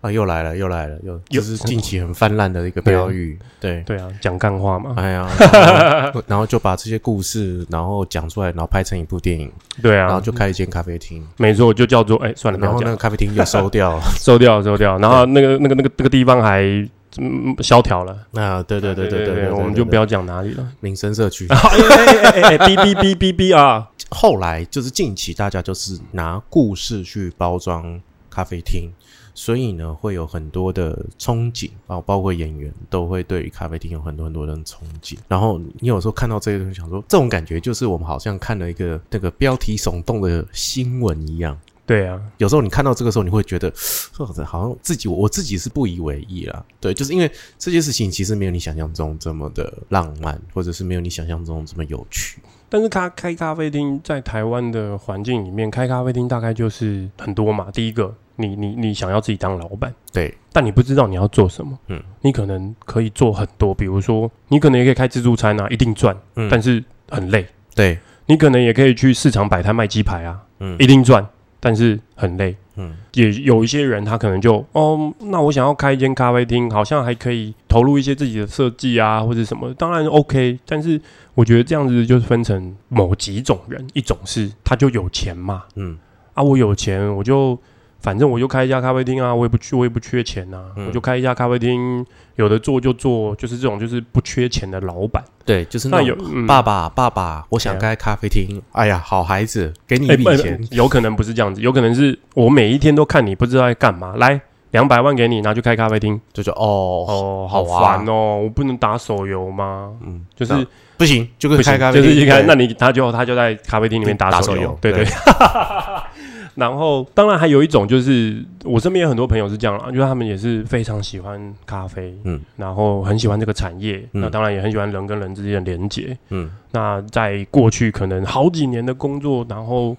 [SPEAKER 1] 啊，又来了，又来了，又
[SPEAKER 2] 又
[SPEAKER 1] 就是近期很泛滥的一个标语，对。
[SPEAKER 2] 对啊，讲干话嘛。
[SPEAKER 1] 哎呀，[LAUGHS] 然后 [LAUGHS] 然后就把这些故事，然后讲出来，然后拍成一部电影，
[SPEAKER 2] 对啊，
[SPEAKER 1] 然后就开一间咖啡厅，
[SPEAKER 2] 没错，就叫做哎，算了，
[SPEAKER 1] 然后那个，咖啡厅就收掉了。[LAUGHS]
[SPEAKER 2] 收掉收掉。然后那个那个那个那个地方还嗯萧条了。
[SPEAKER 1] 啊，对对对对对对，
[SPEAKER 2] 我们就不要讲哪里了。
[SPEAKER 1] 民生社区。
[SPEAKER 2] 哎哎哎哎，哔哔哔哔哔啊！
[SPEAKER 1] 后来就是近期大家就是拿故事去包装咖啡厅，所以呢会有很多的憧憬啊，包括演员都会对于咖啡厅有很多很多的憧憬。然后你有时候看到这些东西，想说这种感觉就是我们好像看了一个那个标题耸动的新闻一样。
[SPEAKER 2] 对啊，
[SPEAKER 1] 有时候你看到这个时候，你会觉得，呃好像自己我自己是不以为意啦。对，就是因为这件事情其实没有你想象中这么的浪漫，或者是没有你想象中这么有趣。
[SPEAKER 2] 但是咖开咖啡厅在台湾的环境里面，开咖啡厅大概就是很多嘛。第一个，你你你想要自己当老板，
[SPEAKER 1] 对，
[SPEAKER 2] 但你不知道你要做什么，
[SPEAKER 1] 嗯，
[SPEAKER 2] 你可能可以做很多，比如说你可能也可以开自助餐啊，一定赚，
[SPEAKER 1] 嗯
[SPEAKER 2] 但是很累。
[SPEAKER 1] 对，
[SPEAKER 2] 你可能也可以去市场摆摊卖鸡排啊，
[SPEAKER 1] 嗯
[SPEAKER 2] 一定赚，但是很累。
[SPEAKER 1] 嗯
[SPEAKER 2] 也有一些人，他可能就哦，那我想要开一间咖啡厅，好像还可以投入一些自己的设计啊，或者什么，当然 OK。但是我觉得这样子就是分成某几种人，一种是他就有钱嘛，
[SPEAKER 1] 嗯
[SPEAKER 2] 啊，我有钱，我就反正我就开一家咖啡厅啊，我也不去，我也不缺钱啊，
[SPEAKER 1] 嗯
[SPEAKER 2] 我就开一家咖啡厅，有的做就做，就是这种就是不缺钱的老板。
[SPEAKER 1] 对，就是那
[SPEAKER 2] 那有、
[SPEAKER 1] 种
[SPEAKER 2] 嗯、
[SPEAKER 1] 爸爸爸爸，我想开咖啡厅。哎呀，好孩子，给你
[SPEAKER 2] 哎不
[SPEAKER 1] 一笔钱。
[SPEAKER 2] 有可能不是这样子，有可能是我每一天都看你不知道在干嘛，来两百万给你，拿去开咖啡厅。
[SPEAKER 1] 就说哦，
[SPEAKER 2] 哦，好
[SPEAKER 1] 好啊
[SPEAKER 2] 烦哦，我不能打手游吗？
[SPEAKER 1] 嗯，
[SPEAKER 2] 就是
[SPEAKER 1] 那不行，就跟
[SPEAKER 2] 不行
[SPEAKER 1] 开咖啡厅，
[SPEAKER 2] 就是一开，
[SPEAKER 1] 对
[SPEAKER 2] 那你他就他就在咖啡厅里面打
[SPEAKER 1] 打
[SPEAKER 2] 手游对对
[SPEAKER 1] 对。[LAUGHS]
[SPEAKER 2] 然后，当然还有一种就是，我身边有很多朋友是这样啦，就是他们也是非常喜欢咖啡，
[SPEAKER 1] 嗯，
[SPEAKER 2] 然后很喜欢这个产业，
[SPEAKER 1] 嗯
[SPEAKER 2] 那当然也很喜欢人跟人之间的连接。
[SPEAKER 1] 嗯
[SPEAKER 2] 那在过去可能好几年的工作，然后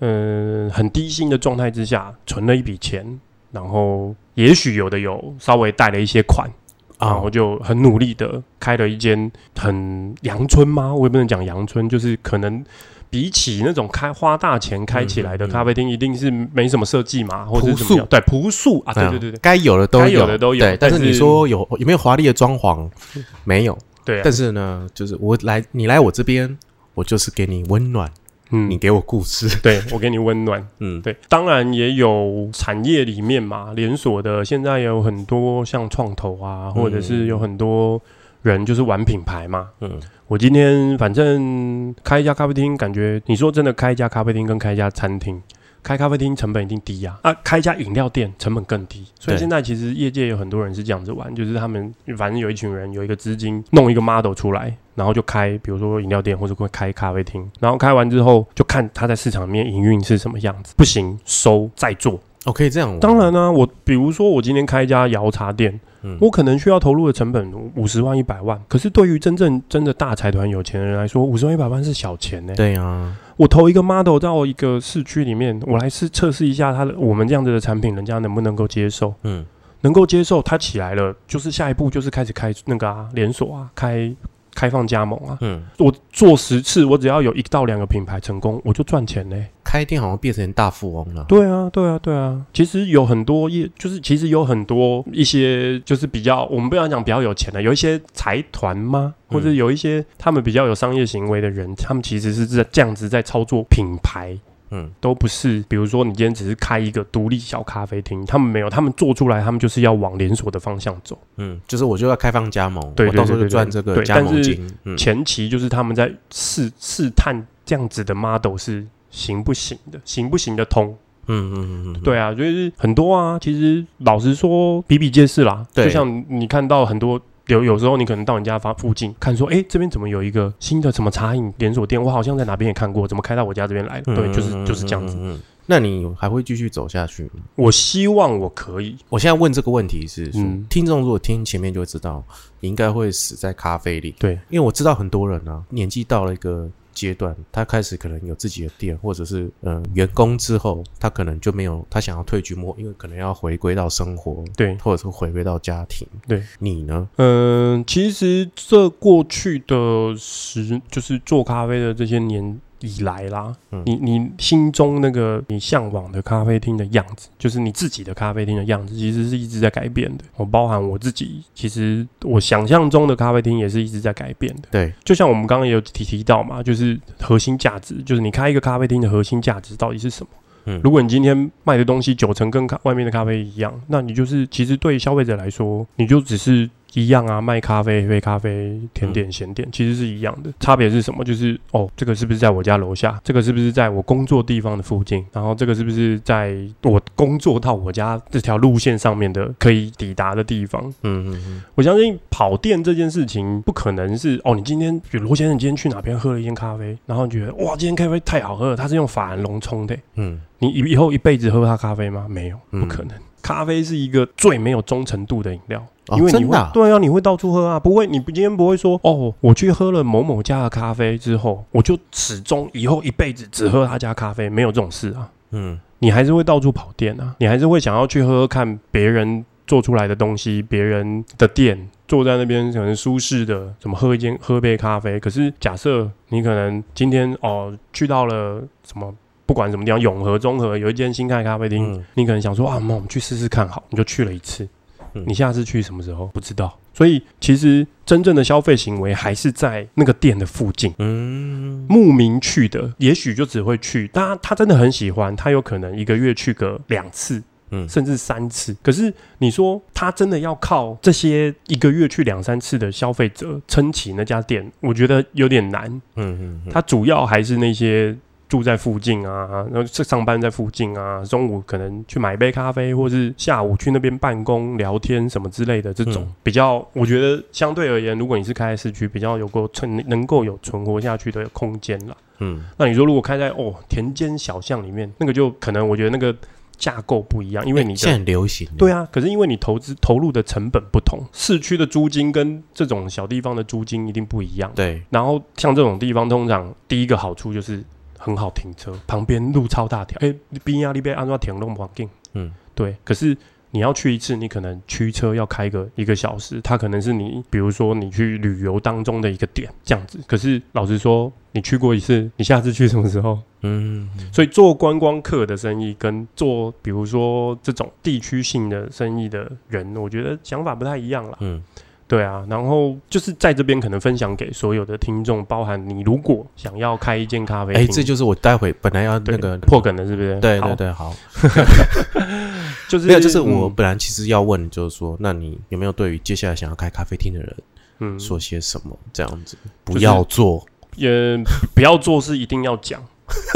[SPEAKER 2] 嗯、很低薪的状态之下，存了一笔钱，然后也许有的有稍微贷了一些款，然
[SPEAKER 1] 啊
[SPEAKER 2] 我，就很努力的开了一间很阳春吗？我也不能讲阳春，就是可能比起那种开花大钱开起来的咖啡厅，一定是没什么设计嘛，或者是
[SPEAKER 1] 朴
[SPEAKER 2] 怎么样？对，朴素啊，对对对对
[SPEAKER 1] 该有的都
[SPEAKER 2] 该有的都有
[SPEAKER 1] 对，但是
[SPEAKER 2] 但是
[SPEAKER 1] 你说有有没有华丽的装潢？[LAUGHS] 没有。
[SPEAKER 2] 对啊。
[SPEAKER 1] 但，是呢，就是我来，你来我这边，我就是给你温暖，
[SPEAKER 2] 嗯。
[SPEAKER 1] 你给我故事，[LAUGHS]
[SPEAKER 2] 对我给你温暖。
[SPEAKER 1] 嗯，
[SPEAKER 2] 对，当然也有产业里面嘛，连锁的现在也有很多像创投啊，或者是有很多人就是玩品牌嘛。
[SPEAKER 1] 嗯
[SPEAKER 2] 我今天反正开一家咖啡厅，感觉你说真的开一家咖啡厅跟开一家餐厅，开咖啡厅成本一定低呀、啊，开一家饮料店成本更低。所以现在其实业界有很多人是这样子玩，就是他们反正有一群人有一个资金弄一个 model 出来，然后就开，比如说饮料店或者会开咖啡厅，然后开完之后就看他在市场里面营运是什么样子，不行收再做。
[SPEAKER 1] 哦，可以这样，
[SPEAKER 2] 当然呢、我比如说我今天开一家摇茶店，
[SPEAKER 1] 嗯。
[SPEAKER 2] 我可能需要投入的成本五十万、一百万，可是对于真正真的大财团有钱的人来说，五十万、一百万是小钱呢、
[SPEAKER 1] 对啊，
[SPEAKER 2] 我投一个 model 到一个市区里面，我来试测试一下他的我们这样子的产品，人家能不能够接受？
[SPEAKER 1] 嗯。
[SPEAKER 2] 能够接受，它起来了，就是下一步就是开始开那个啊连锁啊，开开放加盟啊。
[SPEAKER 1] 嗯，
[SPEAKER 2] 我做十次，我只要有一到两个品牌成功，我就赚钱嘞、
[SPEAKER 1] 开店好像变成大富翁了，
[SPEAKER 2] 对啊，对啊，对啊。其实有很多业，就是其实有很多一些，就是比较我们不要讲比较有钱的，有一些财团吗？或者
[SPEAKER 1] 嗯
[SPEAKER 2] 有一些他们比较有商业行为的人，他们其实是在这样子在操作品牌。
[SPEAKER 1] 嗯
[SPEAKER 2] 都不是，比如说你今天只是开一个独立小咖啡厅，他们没有，他们做出来，他们就是要往连锁的方向走。
[SPEAKER 1] 嗯，就是我就要开放加盟，
[SPEAKER 2] 对
[SPEAKER 1] 我到时候赚这个
[SPEAKER 2] 对
[SPEAKER 1] 加盟
[SPEAKER 2] 但是前期就是他们在试试探这样子的 model 是行不行的，行不行得通。
[SPEAKER 1] 嗯嗯嗯嗯，
[SPEAKER 2] 对啊，就是很多啊。其实老实说，比比皆是啦。
[SPEAKER 1] 对
[SPEAKER 2] 就像你看到很多。有有时候你可能到你家房附近看说，哎、这边怎么有一个新的什么茶饮连锁店？我好像在哪边也看过，怎么开到我家这边来了？
[SPEAKER 1] 嗯
[SPEAKER 2] 对，就是
[SPEAKER 1] 嗯
[SPEAKER 2] 就是这样子。
[SPEAKER 1] 嗯那你还会继续走下去吗？
[SPEAKER 2] 我希望我可以，
[SPEAKER 1] 我现在问这个问题是说，
[SPEAKER 2] 嗯
[SPEAKER 1] 听众如果听前面就会知道，你应该会死在咖啡里。
[SPEAKER 2] 对，
[SPEAKER 1] 因为我知道很多人啊，年纪到了一个阶段，他开始可能有自己的店，或者是呃员工之后，他可能就没有他想要退居幕后，因为可能要回归到生活，
[SPEAKER 2] 对，
[SPEAKER 1] 或者是回归到家庭。
[SPEAKER 2] 对，
[SPEAKER 1] 你呢？
[SPEAKER 2] 嗯，其实这过去的十就是做咖啡的这些年以来啦，
[SPEAKER 1] 嗯
[SPEAKER 2] 你你心中那个你向往的咖啡厅的样子，就是你自己的咖啡厅的样子，其实是一直在改变的。我包含我自己，其实我想象中的咖啡厅也是一直在改变的。
[SPEAKER 1] 对，
[SPEAKER 2] 就像我们刚刚也有提提到嘛，就是核心价值，就是你开一个咖啡厅的核心价值到底是什么？
[SPEAKER 1] 嗯
[SPEAKER 2] 如果你今天卖的东西九成跟咖外面的咖啡一样，那你就是其实对消费者来说，你就只是一样啊，卖咖啡、黑咖啡、甜点、咸点，其实是一样的。差别是什么？就是哦，这个是不是在我家楼下？这个是不是在我工作地方的附近？然后这个是不是在我工作到我家这条路线上面的可以抵达的地方？
[SPEAKER 1] 嗯嗯嗯，
[SPEAKER 2] 我相信跑店这件事情不可能是哦，你今天比如罗先生，你今天去哪边喝了一间咖啡，然后你觉得哇，今天咖啡太好喝了，他是用法兰龙冲的，
[SPEAKER 1] 嗯
[SPEAKER 2] 你以以后一辈子喝他咖啡吗？没有，
[SPEAKER 1] 嗯
[SPEAKER 2] 不可能。咖啡是一个最没有忠诚度的饮料，
[SPEAKER 1] 哦
[SPEAKER 2] 因为你会、
[SPEAKER 1] 啊
[SPEAKER 2] 对啊，你会到处喝啊，不会，你不今天不会说哦，我去喝了某某家的咖啡之后，我就始终以后一辈子只喝他家咖啡，没有这种事啊。
[SPEAKER 1] 嗯
[SPEAKER 2] 你还是会到处跑店啊，你还是会想要去喝喝看别人做出来的东西，别人的店，坐在那边可能舒适的，怎么喝一间喝杯咖啡。可是假设你可能今天哦去到了什么。不管什么地方，永和、中和有一间新开咖啡厅，
[SPEAKER 1] 嗯
[SPEAKER 2] 你可能想说啊，那我们去试试看好，你就去了一次。
[SPEAKER 1] 嗯
[SPEAKER 2] 你下次去什么时候不知道，所以其实真正的消费行为还是在那个店的附近。
[SPEAKER 1] 嗯
[SPEAKER 2] 慕名去的，也许就只会去，他他真的很喜欢，他有可能一个月去个两次，
[SPEAKER 1] 嗯
[SPEAKER 2] 甚至三次。可是你说他真的要靠这些一个月去两三次的消费者撑起那家店，我觉得有点难。
[SPEAKER 1] 嗯嗯，
[SPEAKER 2] 他主要还是那些。住在附近啊，然后是上班在附近啊，中午可能去买杯咖啡，或是下午去那边办公聊天什么之类的，这种、
[SPEAKER 1] 嗯
[SPEAKER 2] 比较，我觉得相对而言，如果你是开在市区，比较有够存能够有存活下去的空间了。
[SPEAKER 1] 嗯
[SPEAKER 2] 那你说如果开在哦田间小巷里面，那个就可能我觉得那个架构不一样，因为你的
[SPEAKER 1] 现在很流行，
[SPEAKER 2] 对啊，可是因为你投资投入的成本不同，市区的租金跟这种小地方的租金一定不一样。
[SPEAKER 1] 对，
[SPEAKER 2] 然后像这种地方，通常第一个好处就是很好停车，旁边路超大条，哎，边压力被安装停弄环境，
[SPEAKER 1] 嗯
[SPEAKER 2] 对。可是你要去一次，你可能驱车要开个一个小时，它可能是你，比如说你去旅游当中的一个点这样子。可是老实说，你去过一次，你下次去什么时候？
[SPEAKER 1] 嗯
[SPEAKER 2] 所以做观光客的生意跟做比如说这种地区性的生意的人，我觉得想法不太一样啦。
[SPEAKER 1] 嗯
[SPEAKER 2] 对啊，然后就是在这边可能分享给所有的听众，包含你如果想要开一间咖啡
[SPEAKER 1] 哎，
[SPEAKER 2] 厅，
[SPEAKER 1] 这就是我待会本来要那个
[SPEAKER 2] 破梗的，是不是？好
[SPEAKER 1] 对对，对，好，[LAUGHS]
[SPEAKER 2] 就是
[SPEAKER 1] 没有，就是我
[SPEAKER 2] 嗯
[SPEAKER 1] 本来其实要问，就是说，那你有没有对于接下来想要开咖啡厅的人
[SPEAKER 2] 嗯。
[SPEAKER 1] 说些什么？这样子？不要做，
[SPEAKER 2] 也不要做是一定要讲，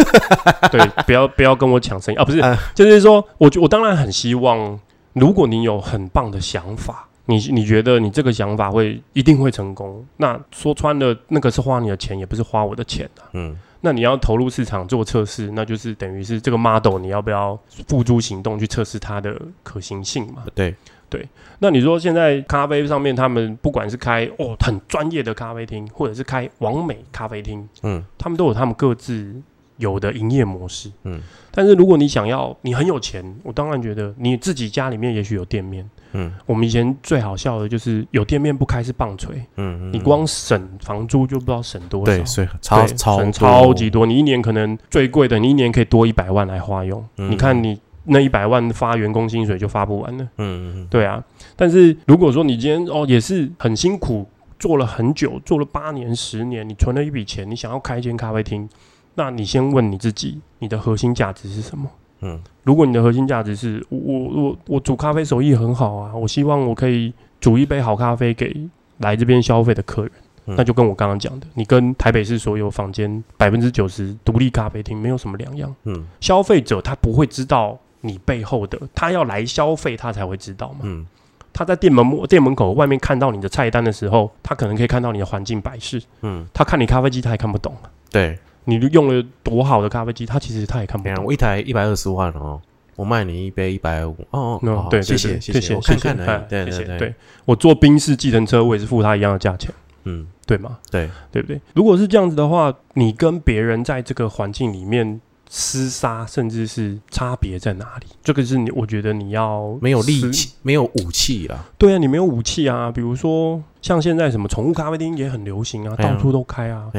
[SPEAKER 2] [LAUGHS] 对，不要不要跟我抢生意啊，不是
[SPEAKER 1] 啊，
[SPEAKER 2] 就是说，我我当然很希望，如果你有很棒的想法，你你觉得你这个想法会一定会成功，那说穿了，那个是花你的钱，也不是花我的钱啊。
[SPEAKER 1] 嗯
[SPEAKER 2] 那你要投入市场做测试，那就是等于是这个 model 你要不要付诸行动去测试它的可行性嘛？
[SPEAKER 1] 对对，
[SPEAKER 2] 那你说现在咖啡上面，他们不管是开哦很专业的咖啡厅，或者是开完美咖啡厅，
[SPEAKER 1] 嗯
[SPEAKER 2] 他们都有他们各自有的营业模式。
[SPEAKER 1] 嗯
[SPEAKER 2] 但是如果你想要，你很有钱，我当然觉得你自己家里面也许有店面。
[SPEAKER 1] 嗯
[SPEAKER 2] 我们以前最好笑的就是有店面不开是棒槌，
[SPEAKER 1] 嗯，
[SPEAKER 2] 你光省房租就不知道省多少。
[SPEAKER 1] 对，所以超超
[SPEAKER 2] 省超级多，你一年可能最贵的，你一年可以多一百万来花用。
[SPEAKER 1] 嗯
[SPEAKER 2] 你看你那一百万发员工薪水就发不完了。
[SPEAKER 1] 嗯嗯
[SPEAKER 2] 对啊，但是如果说你今天哦也是很辛苦，做了很久，做了八年、十年，你存了一笔钱，你想要开一间咖啡厅，那你先问你自己，你的核心价值是什么？
[SPEAKER 1] 嗯
[SPEAKER 2] 如果你的核心价值是我我我我煮咖啡手艺很好啊，我希望我可以煮一杯好咖啡给来这边消费的客人，
[SPEAKER 1] 嗯。
[SPEAKER 2] 那就跟我刚刚讲的，你跟台北市所有房间百分之九十独立咖啡厅没有什么两样。
[SPEAKER 1] 嗯。
[SPEAKER 2] 消费者他不会知道你背后的，他要来消费他才会知道嘛。
[SPEAKER 1] 嗯。
[SPEAKER 2] 他在店门店门口外面看到你的菜单的时候，他可能可以看到你的环境摆饰，
[SPEAKER 1] 嗯，
[SPEAKER 2] 他看你咖啡机他也看不懂，
[SPEAKER 1] 对，
[SPEAKER 2] 你用了多好的咖啡机，他其实他也看不懂。
[SPEAKER 1] 我一台一百二十万哦，我卖你一杯一百五，哦
[SPEAKER 2] 嗯
[SPEAKER 1] 哦，，
[SPEAKER 2] 对，
[SPEAKER 1] 谢谢谢
[SPEAKER 2] 谢，
[SPEAKER 1] 我看看而已，对
[SPEAKER 2] 谢谢
[SPEAKER 1] 对
[SPEAKER 2] 对，我坐宾士计程车，我也是付他一样的价钱，
[SPEAKER 1] 嗯
[SPEAKER 2] 对吗？
[SPEAKER 1] 对，
[SPEAKER 2] 对不对？如果是这样子的话，你跟别人在这个环境里面厮杀，甚至是差别在哪里？这个是你，我觉得你要
[SPEAKER 1] 没有力气，没有武器啦，
[SPEAKER 2] 对啊，你没有武器啊。比如说，像现在什么宠物咖啡厅也很流行啊，
[SPEAKER 1] 哎
[SPEAKER 2] 到处都开啊。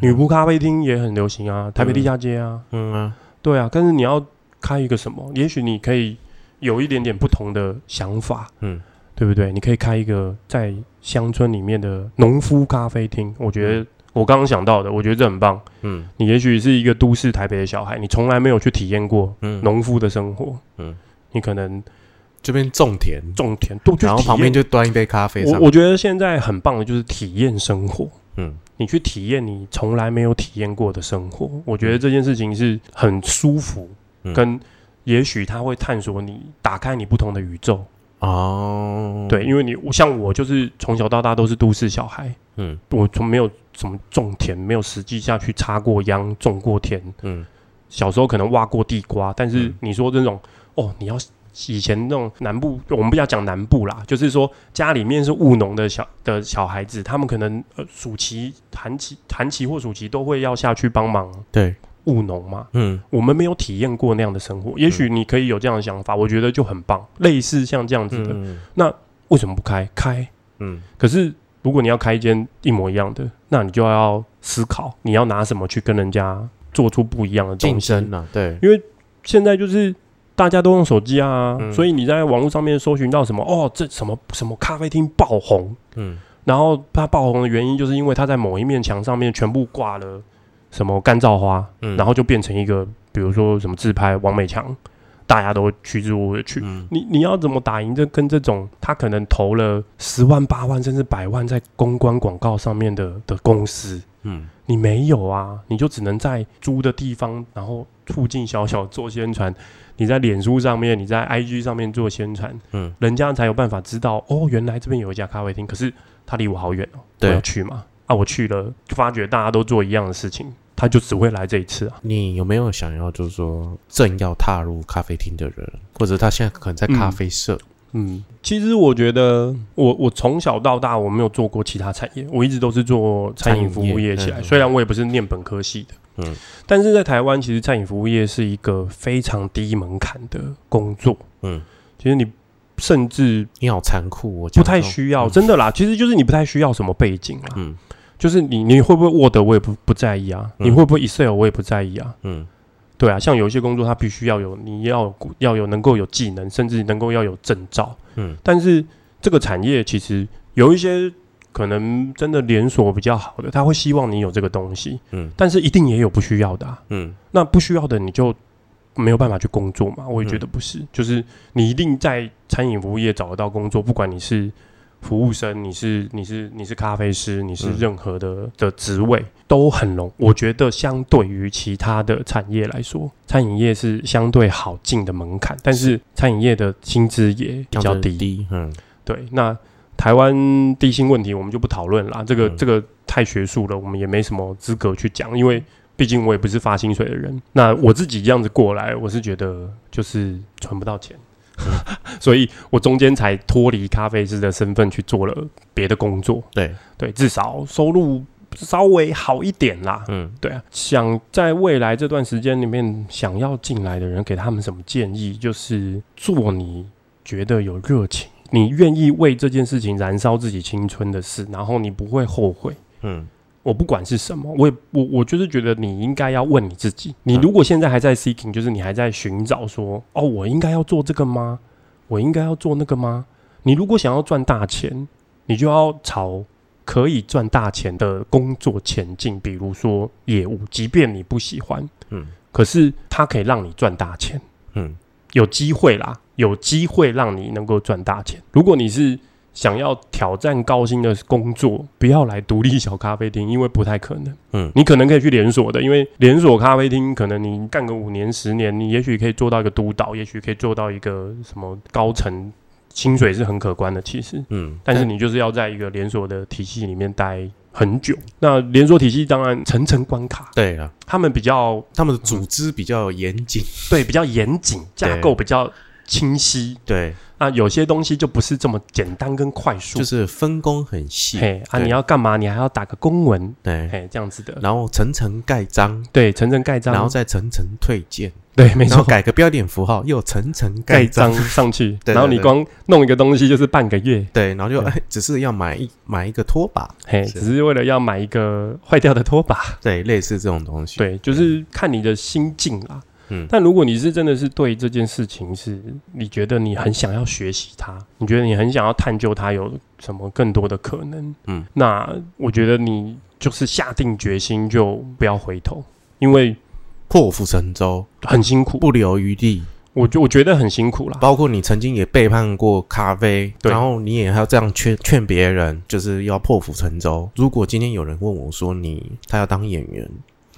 [SPEAKER 2] 女仆咖啡厅也很流行啊，台北地下街啊，
[SPEAKER 1] 嗯啊，
[SPEAKER 2] 对啊。但是你要开一个什么？也许你可以有一点点不同的想法，
[SPEAKER 1] 嗯
[SPEAKER 2] 对不对？你可以开一个在乡村里面的农夫咖啡厅。我觉得我刚刚想到的，我觉得这很棒。
[SPEAKER 1] 嗯。
[SPEAKER 2] 你也许是一个都市台北的小孩，你从来没有去体验过
[SPEAKER 1] 嗯，
[SPEAKER 2] 农夫的生活，
[SPEAKER 1] 嗯，
[SPEAKER 2] 你可能
[SPEAKER 1] 这边种田，
[SPEAKER 2] 种田，都
[SPEAKER 1] 然后旁边就端一杯咖啡，
[SPEAKER 2] 我我觉得现在很棒的就是体验生活。
[SPEAKER 1] 嗯。
[SPEAKER 2] 你去体验你从来没有体验过的生活，我觉得这件事情是很舒服，
[SPEAKER 1] 嗯。
[SPEAKER 2] 跟也许它会探索你，打开你不同的宇宙。
[SPEAKER 1] 哦，
[SPEAKER 2] 对，，因为你像我就是从小到大都是都市小孩，
[SPEAKER 1] 嗯。
[SPEAKER 2] 我从没有怎么种田，没有实际下去插过秧、种过田。
[SPEAKER 1] 嗯
[SPEAKER 2] 小时候可能挖过地瓜，但是
[SPEAKER 1] 嗯
[SPEAKER 2] 你说这种哦，你要以前那种南部，我们不要讲南部啦，就是说家里面是务农的小的小孩子，他们可能呃暑期、寒期、寒期或暑期都会要下去帮忙
[SPEAKER 1] 对，
[SPEAKER 2] 务农嘛。
[SPEAKER 1] 嗯
[SPEAKER 2] 我们没有体验过那样的生活，也许你可以有这样的想法，我觉得就很棒。类似像这样子的，
[SPEAKER 1] 嗯
[SPEAKER 2] 为什么不开？开。
[SPEAKER 1] 嗯
[SPEAKER 2] 可是如果你要开一间一模一样的，那你就要思考你要拿什么去跟人家做出不一样的
[SPEAKER 1] 竞。争啊，对，
[SPEAKER 2] 现在就是大家都用手机啊，
[SPEAKER 1] 嗯
[SPEAKER 2] 所以你在网络上面搜寻到什么哦，这什么什么咖啡厅爆红，
[SPEAKER 1] 嗯
[SPEAKER 2] 然后它爆红的原因就是因为它在某一面墙上面全部挂了什么干燥花，
[SPEAKER 1] 嗯，
[SPEAKER 2] 然后就变成一个比如说什么自拍王美墙，大家都趋之若鹜去。
[SPEAKER 1] 嗯。
[SPEAKER 2] 你你要怎么打赢这跟这种他可能投了十万八万甚至百万在公关广告上面的的公司，
[SPEAKER 1] 嗯。
[SPEAKER 2] 你没有啊，你就只能在租的地方，然后附近小小做宣传。你在脸书上面，你在 IG 上面做宣传，
[SPEAKER 1] 嗯。
[SPEAKER 2] 人家才有办法知道哦，原来这边有一家咖啡厅，可是它离我好远哦，我要去嘛？啊，我去了，就发觉大家都做一样的事情，他就只会来这一次啊。
[SPEAKER 1] 你有没有想要就是说正要踏入咖啡厅的人，或者他现在可能在咖啡社，
[SPEAKER 2] 嗯，其实我觉得我我从小到大我没有做过其他产业，我一直都是做餐饮服务业起来。虽然我也不是念本科系的，
[SPEAKER 1] 嗯，
[SPEAKER 2] 但是在台湾其实餐饮服务业是一个非常低门槛的工作。
[SPEAKER 1] 嗯，
[SPEAKER 2] 其实你甚至
[SPEAKER 1] 你好残酷，我
[SPEAKER 2] 不太需要，
[SPEAKER 1] 嗯
[SPEAKER 2] 真的啦，其实就是你不太需要什么背景啦。
[SPEAKER 1] 嗯
[SPEAKER 2] 就是你你会不会 Word 我也不不在意啊，
[SPEAKER 1] 嗯
[SPEAKER 2] 你会不会 Excel 我也不在意啊。
[SPEAKER 1] 嗯
[SPEAKER 2] 对啊，像有一些工作，它必须要有你要有要有能够有技能，甚至能够要有证照。
[SPEAKER 1] 嗯
[SPEAKER 2] 但是这个产业其实有一些可能真的连锁比较好的，他会希望你有这个东西，
[SPEAKER 1] 嗯
[SPEAKER 2] 但是一定也有不需要的、啊。
[SPEAKER 1] 嗯
[SPEAKER 2] 那不需要的你就没有办法去工作嘛？我也觉得不是，就是你一定在餐饮服务业找得到工作，不管你是服务生，你是你是你是咖啡师，你是
[SPEAKER 1] 嗯
[SPEAKER 2] 任何的、的职位都很容。我觉得相对于其他的产业来说，餐饮业是相对好进的门槛，但是餐饮业的薪资也比较低。
[SPEAKER 1] 低，嗯
[SPEAKER 2] 对，那台湾低薪问题我们就不讨论啦，这个、
[SPEAKER 1] 嗯
[SPEAKER 2] 这个太学术了，我们也没什么资格去讲，因为毕竟我也不是发薪水的人。那我自己这样子过来，我是觉得就是存不到钱，[LAUGHS] 所以我中间才脱离咖啡师的身份去做了别的工作。
[SPEAKER 1] 对，
[SPEAKER 2] 对，至少收入稍微好一点啦。
[SPEAKER 1] 嗯
[SPEAKER 2] 对啊，想在未来这段时间里面想要进来的人，给他们什么建议？就是做你觉得有热情，你愿意为这件事情燃烧自己青春的事，然后你不会后悔。
[SPEAKER 1] 嗯
[SPEAKER 2] 我不管是什么，我也我我就是觉得你应该要问你自己，你如果现在还在 seeking，就是你还在寻找说，哦，我应该要做这个吗？我应该要做那个吗？你如果想要赚大钱，你就要朝可以赚大钱的工作前进，比如说业务，即便你不喜欢，
[SPEAKER 1] 嗯
[SPEAKER 2] 可是它可以让你赚大钱，
[SPEAKER 1] 嗯
[SPEAKER 2] 有机会啦，有机会让你能够赚大钱。如果你是想要挑战高薪的工作，不要来独立小咖啡厅，因为不太可能。
[SPEAKER 1] 嗯
[SPEAKER 2] 你可能可以去连锁的，因为连锁咖啡厅可能你干个五年、十年，你也许可以做到一个督导，也许可以做到一个什么高层，薪水是很可观的。其实，
[SPEAKER 1] 嗯，
[SPEAKER 2] 但是你就是要在一个连锁的体系里面待很久。那连锁体系当然层层关卡，
[SPEAKER 1] 对啊，
[SPEAKER 2] 他们比较
[SPEAKER 1] 他们的组织比较严谨，
[SPEAKER 2] 对比较严谨，架构比较清晰。
[SPEAKER 1] 对，
[SPEAKER 2] 那有些东西就不是这么简单跟快速。
[SPEAKER 1] 就是分工很细，
[SPEAKER 2] 嘿啊，你要干嘛？你还要打个公文，
[SPEAKER 1] 对，
[SPEAKER 2] 嘿，这样子的。
[SPEAKER 1] 然后层层盖章，
[SPEAKER 2] 对，层层盖章，
[SPEAKER 1] 然后再层层退件，
[SPEAKER 2] 对，没错，
[SPEAKER 1] 改个标点符号，又层层
[SPEAKER 2] 盖
[SPEAKER 1] 盖章
[SPEAKER 2] 章，上去，[LAUGHS]
[SPEAKER 1] 对对对。
[SPEAKER 2] 然后你光弄一个东西就是半个月，
[SPEAKER 1] 对，然后就
[SPEAKER 2] 对。
[SPEAKER 1] 哎，只是要买一买一个拖把，
[SPEAKER 2] 嘿，只是为了要买一个坏掉的拖把。
[SPEAKER 1] 对，类似这种东西，
[SPEAKER 2] 对，就是看你的心境啦。
[SPEAKER 1] 嗯
[SPEAKER 2] 但如果你是真的是对这件事情是你觉得你很想要学习它，你觉得你很想要探究它有什么更多的可能，
[SPEAKER 1] 嗯，
[SPEAKER 2] 那我觉得你就是下定决心就不要回头，因为
[SPEAKER 1] 破釜沉舟，
[SPEAKER 2] 很辛苦，
[SPEAKER 1] 不留余地。
[SPEAKER 2] 我就我觉得很辛苦啦。
[SPEAKER 1] 包括你曾经也背叛过咖啡，
[SPEAKER 2] 对
[SPEAKER 1] 然后你也要这样劝劝别人，就是要破釜沉舟。如果今天有人问我说你他要当演员，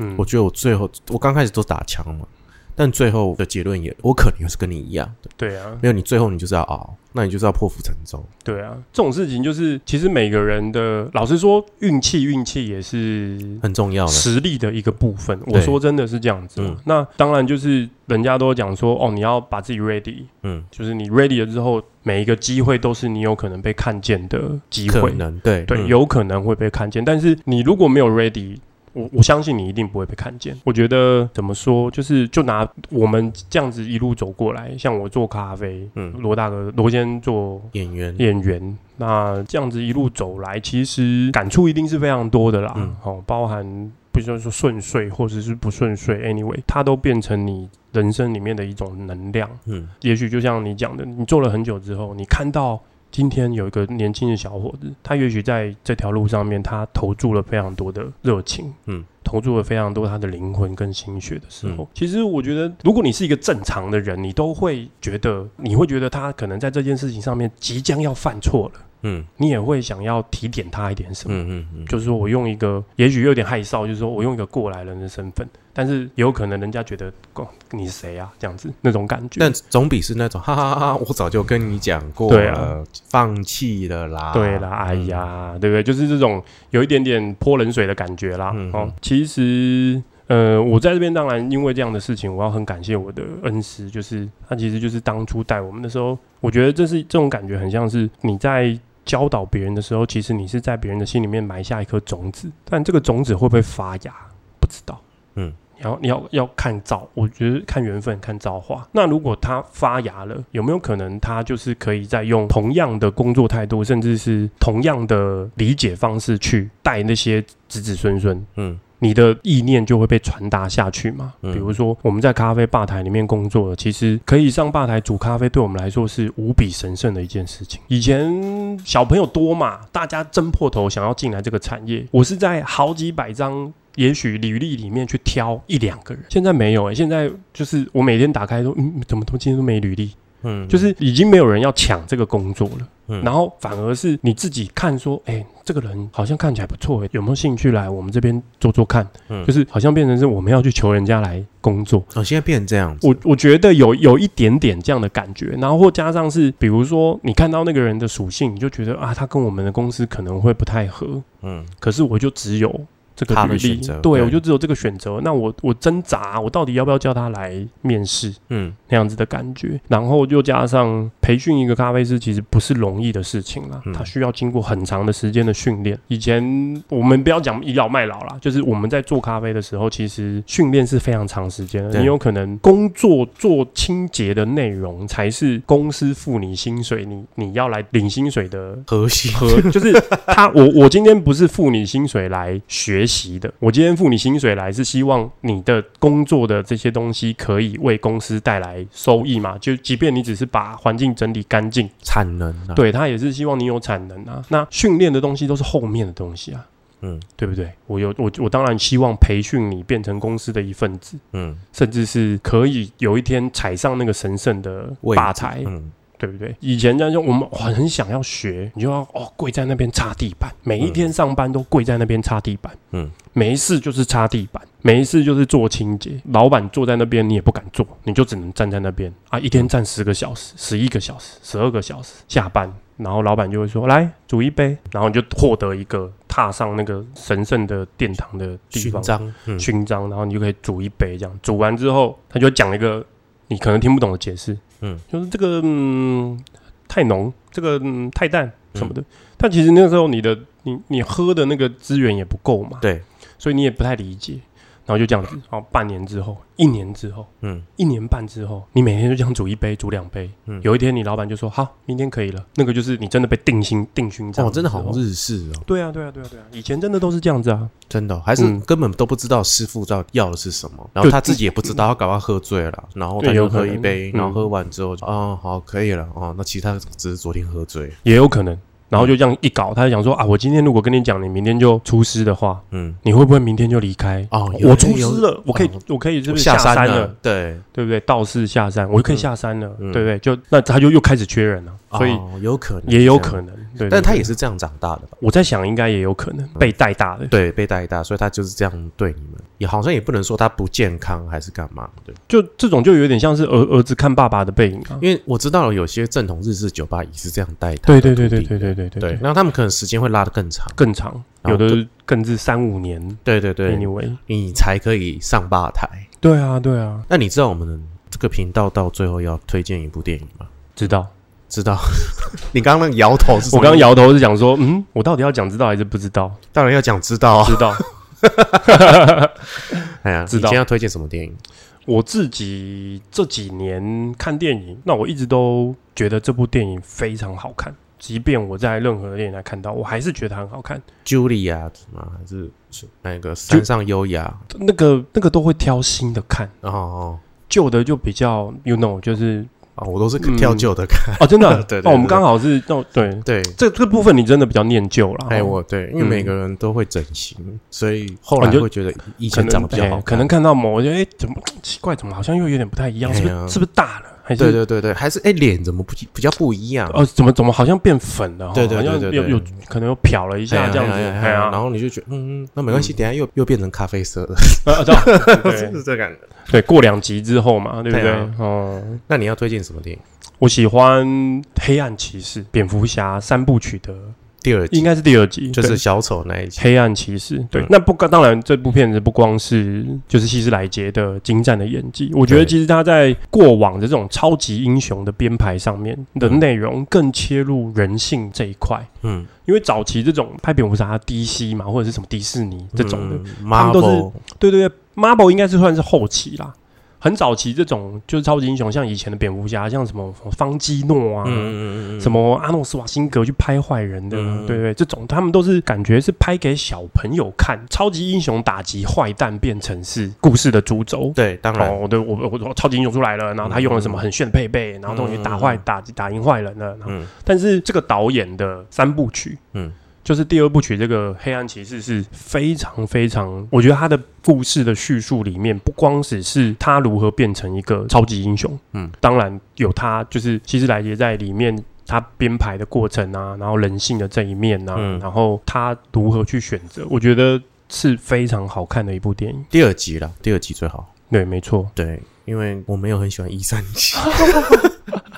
[SPEAKER 2] 嗯
[SPEAKER 1] 我觉得我最后我刚开始都打枪嘛，但最后的结论也我可能也是跟你一样。的，
[SPEAKER 2] 对啊，
[SPEAKER 1] 没有你最后你就是要熬，那你就是要破釜沉舟。
[SPEAKER 2] 对啊，这种事情就是其实每个人的，老实说，运气运气也是
[SPEAKER 1] 很重要的，
[SPEAKER 2] 实力的一个部分。我说真的是这样子那当然就是人家都讲说，哦，你要把自己 ready，
[SPEAKER 1] 嗯，
[SPEAKER 2] 就是你 ready 了之后，每一个机会都是你有可能被看见的机
[SPEAKER 1] 可
[SPEAKER 2] 会。
[SPEAKER 1] 能对
[SPEAKER 2] 对，
[SPEAKER 1] 嗯。
[SPEAKER 2] 有可能会被看见，但是你如果没有 ready，我我相信你一定不会被看见。我觉得怎么说，就是就拿我们这样子一路走过来，像我做咖啡，
[SPEAKER 1] 嗯
[SPEAKER 2] 罗大哥罗先做
[SPEAKER 1] 演员，
[SPEAKER 2] 演员，那这样子一路走来，其实感触一定是非常多的啦。
[SPEAKER 1] 嗯
[SPEAKER 2] 哦，包含不就是说顺遂或者是不顺遂，anyway，它都变成你人生里面的一种能量。
[SPEAKER 1] 嗯
[SPEAKER 2] 也许就像你讲的，你做了很久之后，你看到今天有一个年轻的小伙子，他也许在这条路上面，他投注了非常多的热情，
[SPEAKER 1] 嗯，
[SPEAKER 2] 投注了非常多他的灵魂跟心血的时候，
[SPEAKER 1] 嗯。
[SPEAKER 2] 其实我觉得，如果你是一个正常的人，你都会觉得，你会觉得他可能在这件事情上面即将要犯错了，
[SPEAKER 1] 嗯
[SPEAKER 2] 你也会想要提点他一点什么。
[SPEAKER 1] 嗯嗯嗯，
[SPEAKER 2] 就是说我用一个，也许有点害臊，就是说我用一个过来人的身份，但是也有可能人家觉得，哦，你是谁啊？这样子那种感觉。
[SPEAKER 1] 但总比是那种 [LAUGHS] 哈哈哈哈，我早就跟你讲过
[SPEAKER 2] 对啊
[SPEAKER 1] 了，放弃了啦。
[SPEAKER 2] 对啦，哎呀，对不对？就是这种有一点点泼冷水的感觉啦。
[SPEAKER 1] 嗯
[SPEAKER 2] 哦，其实。呃，我在这边当然因为这样的事情，我要很感谢我的恩师，就是他其实就是当初带我们的时候，我觉得这是这种感觉很像是你在教导别人的时候，其实你是在别人的心里面埋下一颗种子，但这个种子会不会发芽，不知道。
[SPEAKER 1] 嗯，
[SPEAKER 2] 你要你要要看造，我觉得看缘分，看造化。那如果它发芽了，有没有可能它就是可以再用同样的工作态度，甚至是同样的理解方式去带那些子子孙孙？
[SPEAKER 1] 嗯
[SPEAKER 2] 你的意念就会被传达下去嘛。
[SPEAKER 1] 嗯
[SPEAKER 2] 比如说我们在咖啡吧台里面工作的，其实可以上吧台煮咖啡，对我们来说是无比神圣的一件事情。以前小朋友多嘛，大家争破头想要进来这个产业，我是在好几百张。也许履历里面去挑一两个人，现在没有哎、现在就是我每天打开都，嗯，怎么都今天都没履历，
[SPEAKER 1] 嗯，
[SPEAKER 2] 就是已经没有人要抢这个工作了。
[SPEAKER 1] 嗯
[SPEAKER 2] 然后反而是你自己看说，哎、这个人好像看起来不错，哎，有没有兴趣来我们这边做做看？
[SPEAKER 1] 嗯
[SPEAKER 2] 就是好像变成是我们要去求人家来工作。
[SPEAKER 1] 哦，现在变成这样子，
[SPEAKER 2] 我我觉得有有一点点这样的感觉，然后或加上是，比如说你看到那个人的属性，你就觉得啊，他跟我们的公司可能会不太合，
[SPEAKER 1] 嗯
[SPEAKER 2] 可是我就只有这个
[SPEAKER 1] 他的
[SPEAKER 2] 履历
[SPEAKER 1] 选择，
[SPEAKER 2] 对
[SPEAKER 1] 对
[SPEAKER 2] 我就只有这个选择，那我我挣扎，我到底要不要叫他来面试？
[SPEAKER 1] 嗯
[SPEAKER 2] 那样子的感觉，然后又加上培训一个咖啡师，其实不是容易的事情啦，
[SPEAKER 1] 嗯
[SPEAKER 2] 他需要经过很长的时间的训练。以前我们不要讲倚老卖老啦，就是我们在做咖啡的时候，其实训练是非常长时间的。
[SPEAKER 1] 对
[SPEAKER 2] 你有可能工作做清洁的内容才是公司付你薪水，你你要来领薪水的
[SPEAKER 1] 核心
[SPEAKER 2] 和就是他，我我今天不是付你薪水来学习的，我今天付你薪水来是希望你的工作的这些东西可以为公司带来收益嘛？就即便你只是把环境整理干净，
[SPEAKER 1] 产能啊，，
[SPEAKER 2] 对他也是希望你有产能啊。那训练的东西都是后面的东西啊，
[SPEAKER 1] 嗯。
[SPEAKER 2] 对不对？我有我我当然希望培训你变成公司的一份子，
[SPEAKER 1] 嗯，
[SPEAKER 2] 甚至是可以有一天踩上那个神圣的
[SPEAKER 1] 位置
[SPEAKER 2] 吧台，
[SPEAKER 1] 嗯
[SPEAKER 2] 对不对？以前这样就我们很想要学，你就要哦跪在那边擦地板，每一天上班都跪在那边擦地板，
[SPEAKER 1] 嗯，
[SPEAKER 2] 没事就是擦地板，没事就是做清洁。老板坐在那边，你也不敢坐，你就只能站在那边啊，一天站十个小时、十一个小时、十二个小时，下班。然后老板就会说：“来煮一杯。”然后你就获得一个踏上那个神圣的殿堂的地方
[SPEAKER 1] 勋章，嗯
[SPEAKER 2] 勋章，然后你就可以煮一杯，这样煮完之后，他就讲一个你可能听不懂的解释，
[SPEAKER 1] 嗯，
[SPEAKER 2] 就是这个嗯太浓，这个嗯太淡什么的。但其实那个时候你的你你喝的那个资源也不够嘛，
[SPEAKER 1] 对，
[SPEAKER 2] 所以你也不太理解，然后就这样子，然后半年之后，一年之后，
[SPEAKER 1] 嗯。
[SPEAKER 2] 一年半之后，你每天就这样煮一杯，煮两杯。
[SPEAKER 1] 嗯。
[SPEAKER 2] 有一天你老板就说好，明天可以了，那个就是你真的被定心定勋章
[SPEAKER 1] 哦，真的好日式哦，
[SPEAKER 2] 对啊对啊对啊对啊，以前真的都是这样子啊，
[SPEAKER 1] 真的哦，还是
[SPEAKER 2] 嗯。
[SPEAKER 1] 根本都不知道师傅到底要的是什么，然后他自己也不知道，他搞到喝醉了，然后他就
[SPEAKER 2] 对有可能。
[SPEAKER 1] 喝一杯，
[SPEAKER 2] 嗯
[SPEAKER 1] 然后喝完之后就，哦，好，可以了，哦，那其他只是昨天喝醉，
[SPEAKER 2] 也有可能。然后就这样一搞，他就想说啊，我今天如果跟你讲，你明天就出师的话，
[SPEAKER 1] 嗯，
[SPEAKER 2] 你会不会明天就离开？
[SPEAKER 1] 哦，
[SPEAKER 2] 我出师了，我可以
[SPEAKER 1] 哦，
[SPEAKER 2] 我可以是不是
[SPEAKER 1] 下
[SPEAKER 2] 山
[SPEAKER 1] 山了，对，
[SPEAKER 2] 对不对？道士下山，我就可以下山了，
[SPEAKER 1] 嗯
[SPEAKER 2] 对不对？就那他就又开始缺人了，所以
[SPEAKER 1] 哦有可能，
[SPEAKER 2] 也有可能，对。
[SPEAKER 1] 但他也是这样长大的吧？
[SPEAKER 2] 我在想，应该也有可能被带大的，
[SPEAKER 1] 对，被带大，所以他就是这样对你们，也好像也不能说他不健康还是干嘛，对，
[SPEAKER 2] 就这种就有点像是儿儿子看爸爸的背影啊。
[SPEAKER 1] 因为我知道有些正统日式酒吧也是这样带他
[SPEAKER 2] 对对对对对对对对
[SPEAKER 1] 对，那他们可能时间会拉得更长，
[SPEAKER 2] 更长，有的更至三五年。
[SPEAKER 1] 对对对
[SPEAKER 2] ，Anyway，
[SPEAKER 1] 你才可以上吧台。
[SPEAKER 2] 对啊对啊，
[SPEAKER 1] 那你知道我们这个频道到最后要推荐一部电影吗？
[SPEAKER 2] 知道。
[SPEAKER 1] 知道？[LAUGHS] 你刚刚那个摇头是？
[SPEAKER 2] 我刚刚，摇头是讲说，嗯，我到底要讲知道还是不知道？
[SPEAKER 1] 当然要讲知道啊。
[SPEAKER 2] 知道。[LAUGHS]
[SPEAKER 1] 哎呀，
[SPEAKER 2] 知道
[SPEAKER 1] 你今天要推荐什么电影？
[SPEAKER 2] 我自己这几年看电影，那我一直都觉得这部电影非常好看，即便我在任何电影来看到，我还是觉得很好看。
[SPEAKER 1] Julia 吗？还是是那个山上优雅？
[SPEAKER 2] 那个那个都会挑新的看，
[SPEAKER 1] 哦哦
[SPEAKER 2] 旧的就比较 you know，就是
[SPEAKER 1] 哦，我都是
[SPEAKER 2] 嗯
[SPEAKER 1] 挑旧的看。
[SPEAKER 2] 哦，真的，[LAUGHS]
[SPEAKER 1] 对对
[SPEAKER 2] 哦，我们刚好是哦，对，
[SPEAKER 1] 对，
[SPEAKER 2] 这这部分你真的比较念旧了。
[SPEAKER 1] 哎，
[SPEAKER 2] 哦
[SPEAKER 1] 我对，因为
[SPEAKER 2] 嗯
[SPEAKER 1] 每个人都会整形，所以后来
[SPEAKER 2] 就
[SPEAKER 1] 会觉得以前长得比较好
[SPEAKER 2] 可能看到某，我觉得哎，怎么奇怪，怎么好像又有点不太一样？是不
[SPEAKER 1] 哎
[SPEAKER 2] 是是不是大了？还是
[SPEAKER 1] 对对对对，还是哎脸怎么不比较不一样？
[SPEAKER 2] 哦，怎么怎么好像变粉了？哦
[SPEAKER 1] 对对对对对
[SPEAKER 2] 有有可能又漂了一
[SPEAKER 1] 哎
[SPEAKER 2] 下这样子，
[SPEAKER 1] 然后你就觉得嗯，那没关系，等下又又变成咖啡色了，[LAUGHS] [LAUGHS]
[SPEAKER 2] 对
[SPEAKER 1] 是这感觉。
[SPEAKER 2] 对，过两集之后嘛，对不对？
[SPEAKER 1] 对啊？
[SPEAKER 2] 哦，
[SPEAKER 1] 那你要推荐什么电影？
[SPEAKER 2] 我喜欢《黑暗骑士》蝙蝠侠三部曲的，
[SPEAKER 1] 第二集。
[SPEAKER 2] 应该是第二集，
[SPEAKER 1] 就是小丑那一集。
[SPEAKER 2] 黑暗骑士，对，
[SPEAKER 1] 嗯。
[SPEAKER 2] 那不当然，这部片子不光是就是希斯莱杰的精湛的演技，我觉得
[SPEAKER 1] 对。
[SPEAKER 2] 其实他在过往的这种超级英雄的编排上面的
[SPEAKER 1] 嗯。
[SPEAKER 2] 内容更切入人性这一块，
[SPEAKER 1] 嗯，
[SPEAKER 2] 因为早期这种拍蝙蝠侠 DC 嘛，或者是什么迪士尼这种的，
[SPEAKER 1] 嗯
[SPEAKER 2] 他们都是
[SPEAKER 1] Marvel
[SPEAKER 2] 对对对，Marvel 应该是算是后期啦。很早期这种就是超级英雄，像以前的蝙蝠侠，像什么方基诺啊，
[SPEAKER 1] 嗯嗯嗯嗯，
[SPEAKER 2] 什么阿诺斯瓦辛格去拍坏人的，
[SPEAKER 1] 嗯
[SPEAKER 2] 对对，这种他们都是感觉是拍给小朋友看，超级英雄打击坏蛋变成是故事的主轴。
[SPEAKER 1] 对，当然，
[SPEAKER 2] 哦，我的我我我超级英雄出来了，然后他用了什么很炫的配备，然后终于打坏打打赢坏人了。然后
[SPEAKER 1] 嗯。
[SPEAKER 2] 但是这个导演的三部曲，
[SPEAKER 1] 嗯
[SPEAKER 2] 就是第二部曲这个黑暗骑士是非常非常，我觉得他的故事的叙述里面，不光只是他如何变成一个超级英雄，
[SPEAKER 1] 嗯，
[SPEAKER 2] 当然有他就是希斯莱杰在里面。他编排的过程啊，然后人性的这一面啊，
[SPEAKER 1] 嗯
[SPEAKER 2] 然后他如何去选择，我觉得是非常好看的一部电影。
[SPEAKER 1] 第二集了，第二集最好。
[SPEAKER 2] 对，没错，
[SPEAKER 1] 对，因为我没有很喜欢一三集，[LAUGHS]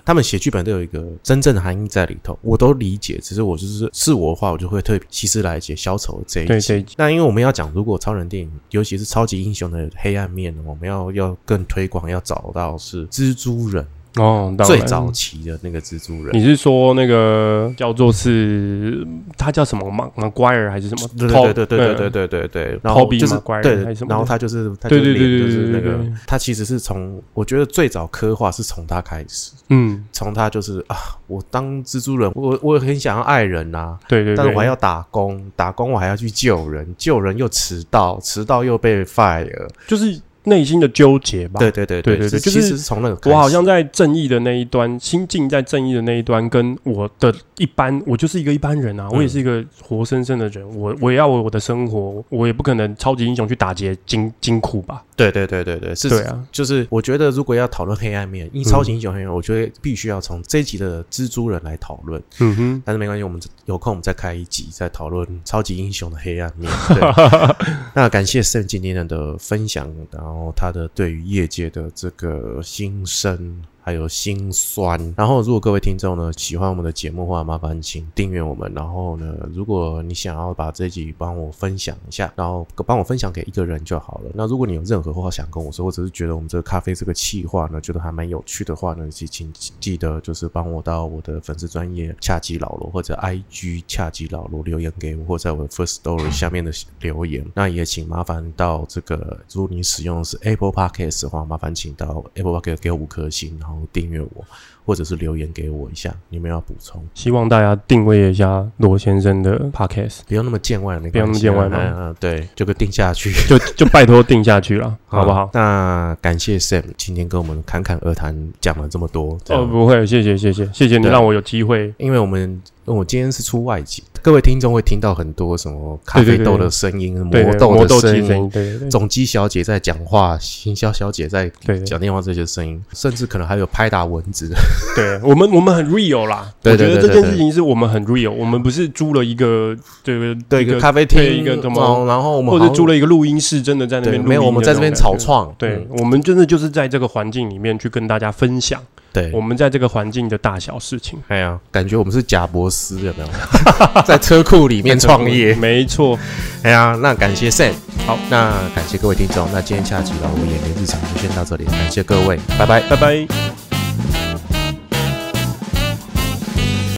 [SPEAKER 1] 他们写剧本都有一个真正的含义在里头，我都理解。只是我就是是我的话，我就会特别希斯来写消愁这一集。
[SPEAKER 2] 对这一集
[SPEAKER 1] 那因为我们要讲，如果超人电影，尤其是超级英雄的黑暗面，我们要要更推广，要找到是蜘蛛人
[SPEAKER 2] 哦，当然。
[SPEAKER 1] 最早期的那个蜘蛛人。
[SPEAKER 2] 你是说那个叫做是他叫什么马马圭尔还是什么？
[SPEAKER 1] 对对对对对对对对对，然后就是对然后他就是他
[SPEAKER 2] 对对对对
[SPEAKER 1] 就是那个他其实是从我觉得最早刻画是从他开始，
[SPEAKER 2] 嗯，
[SPEAKER 1] 从他就是啊，我当蜘蛛人，我我很想要爱人呐、
[SPEAKER 2] 对对对，
[SPEAKER 1] 但是我还要打工，打工我还要去救人，救人又迟到，迟到又被 fire。
[SPEAKER 2] 就是内心的纠结吧。
[SPEAKER 1] 对对对
[SPEAKER 2] 对对对就是
[SPEAKER 1] 其实从那个
[SPEAKER 2] 我好像在正义的那一端，心境在正义的那一端，跟我的一般，我就是一个一般人啊，我也是一个活生生的人，我我也要我的生活，我也不可能超级英雄去打劫金金库吧？
[SPEAKER 1] 对对对对对是
[SPEAKER 2] 对啊，
[SPEAKER 1] 就是我觉得如果要讨论黑暗面，因为超级英雄黑暗面，我觉得必须要从这一集的蜘蛛人来讨论。
[SPEAKER 2] 嗯哼，
[SPEAKER 1] 但是没关系，我们有空我们再开一集再讨论超级英雄的黑暗面。对，[LAUGHS] 那感谢 Sam 今天的分享，然后然后他的对于业界的这个心声。还有心酸。然后，如果各位听众呢喜欢我们的节目的话，麻烦请订阅我们。然后呢，如果你想要把这集帮我分享一下，然后帮我分享给一个人就好了。那如果你有任何话想跟我说，或者是觉得我们这个咖啡这个企划呢，觉得还蛮有趣的话呢，请请记得就是帮我到我的粉丝专业恰吉老罗或者 IG 恰吉老罗留言给我，或在我的 First Story 下面的留言。那也请麻烦到这个，如果你使用的是 Apple Podcast 的话，麻烦请到 Apple Podcast 给我五颗星，然后后订阅我，或者是留言给我一下。你们要补充，
[SPEAKER 2] 希望大家定位一下罗先生的 podcast，
[SPEAKER 1] 不要那么见外，没
[SPEAKER 2] 不要那么见外嘛
[SPEAKER 1] 对，就给定下去。[LAUGHS]
[SPEAKER 2] 就就拜托定下去了，[LAUGHS] 好不好？
[SPEAKER 1] 那感谢 Sam 今天跟我们侃侃而谈，讲了这么多。
[SPEAKER 2] 哦，不会，谢谢谢谢谢谢你
[SPEAKER 1] 对
[SPEAKER 2] 让我有机会。
[SPEAKER 1] 因为我们我今天是出外景，各位听众会听到很多什么咖啡豆的声音、
[SPEAKER 2] 对对
[SPEAKER 1] 磨豆的声音、
[SPEAKER 2] 对
[SPEAKER 1] 总机小姐在讲话、行销小姐在讲电话这些声音，甚至可能还有拍打蚊子的。
[SPEAKER 2] 对我们我们很 real 啦。
[SPEAKER 1] 对对
[SPEAKER 2] 我觉得
[SPEAKER 1] 对对对
[SPEAKER 2] 这件事情是我们很 real，我们不是租了一个这个
[SPEAKER 1] 对一个咖啡厅，
[SPEAKER 2] 一个什么
[SPEAKER 1] 哦然后我们
[SPEAKER 2] 或者租了一个录音室，真的在那
[SPEAKER 1] 对
[SPEAKER 2] 边
[SPEAKER 1] 没有我们在这边草。创，
[SPEAKER 2] 对
[SPEAKER 1] 嗯，
[SPEAKER 2] 我们真的就是在这个环境里面去跟大家分享
[SPEAKER 1] 对
[SPEAKER 2] 我，们在这个环境的大小事情。
[SPEAKER 1] 哎呀，感觉我们是贾博斯有没有？[LAUGHS] 在车库里面创业，[LAUGHS]
[SPEAKER 2] 没错。
[SPEAKER 1] 哎呀，那感谢 Sam，
[SPEAKER 2] 好，
[SPEAKER 1] 那感谢各位听众，那今天下集了，我演员日常就先到这里，感谢各位，拜拜。
[SPEAKER 2] 拜拜。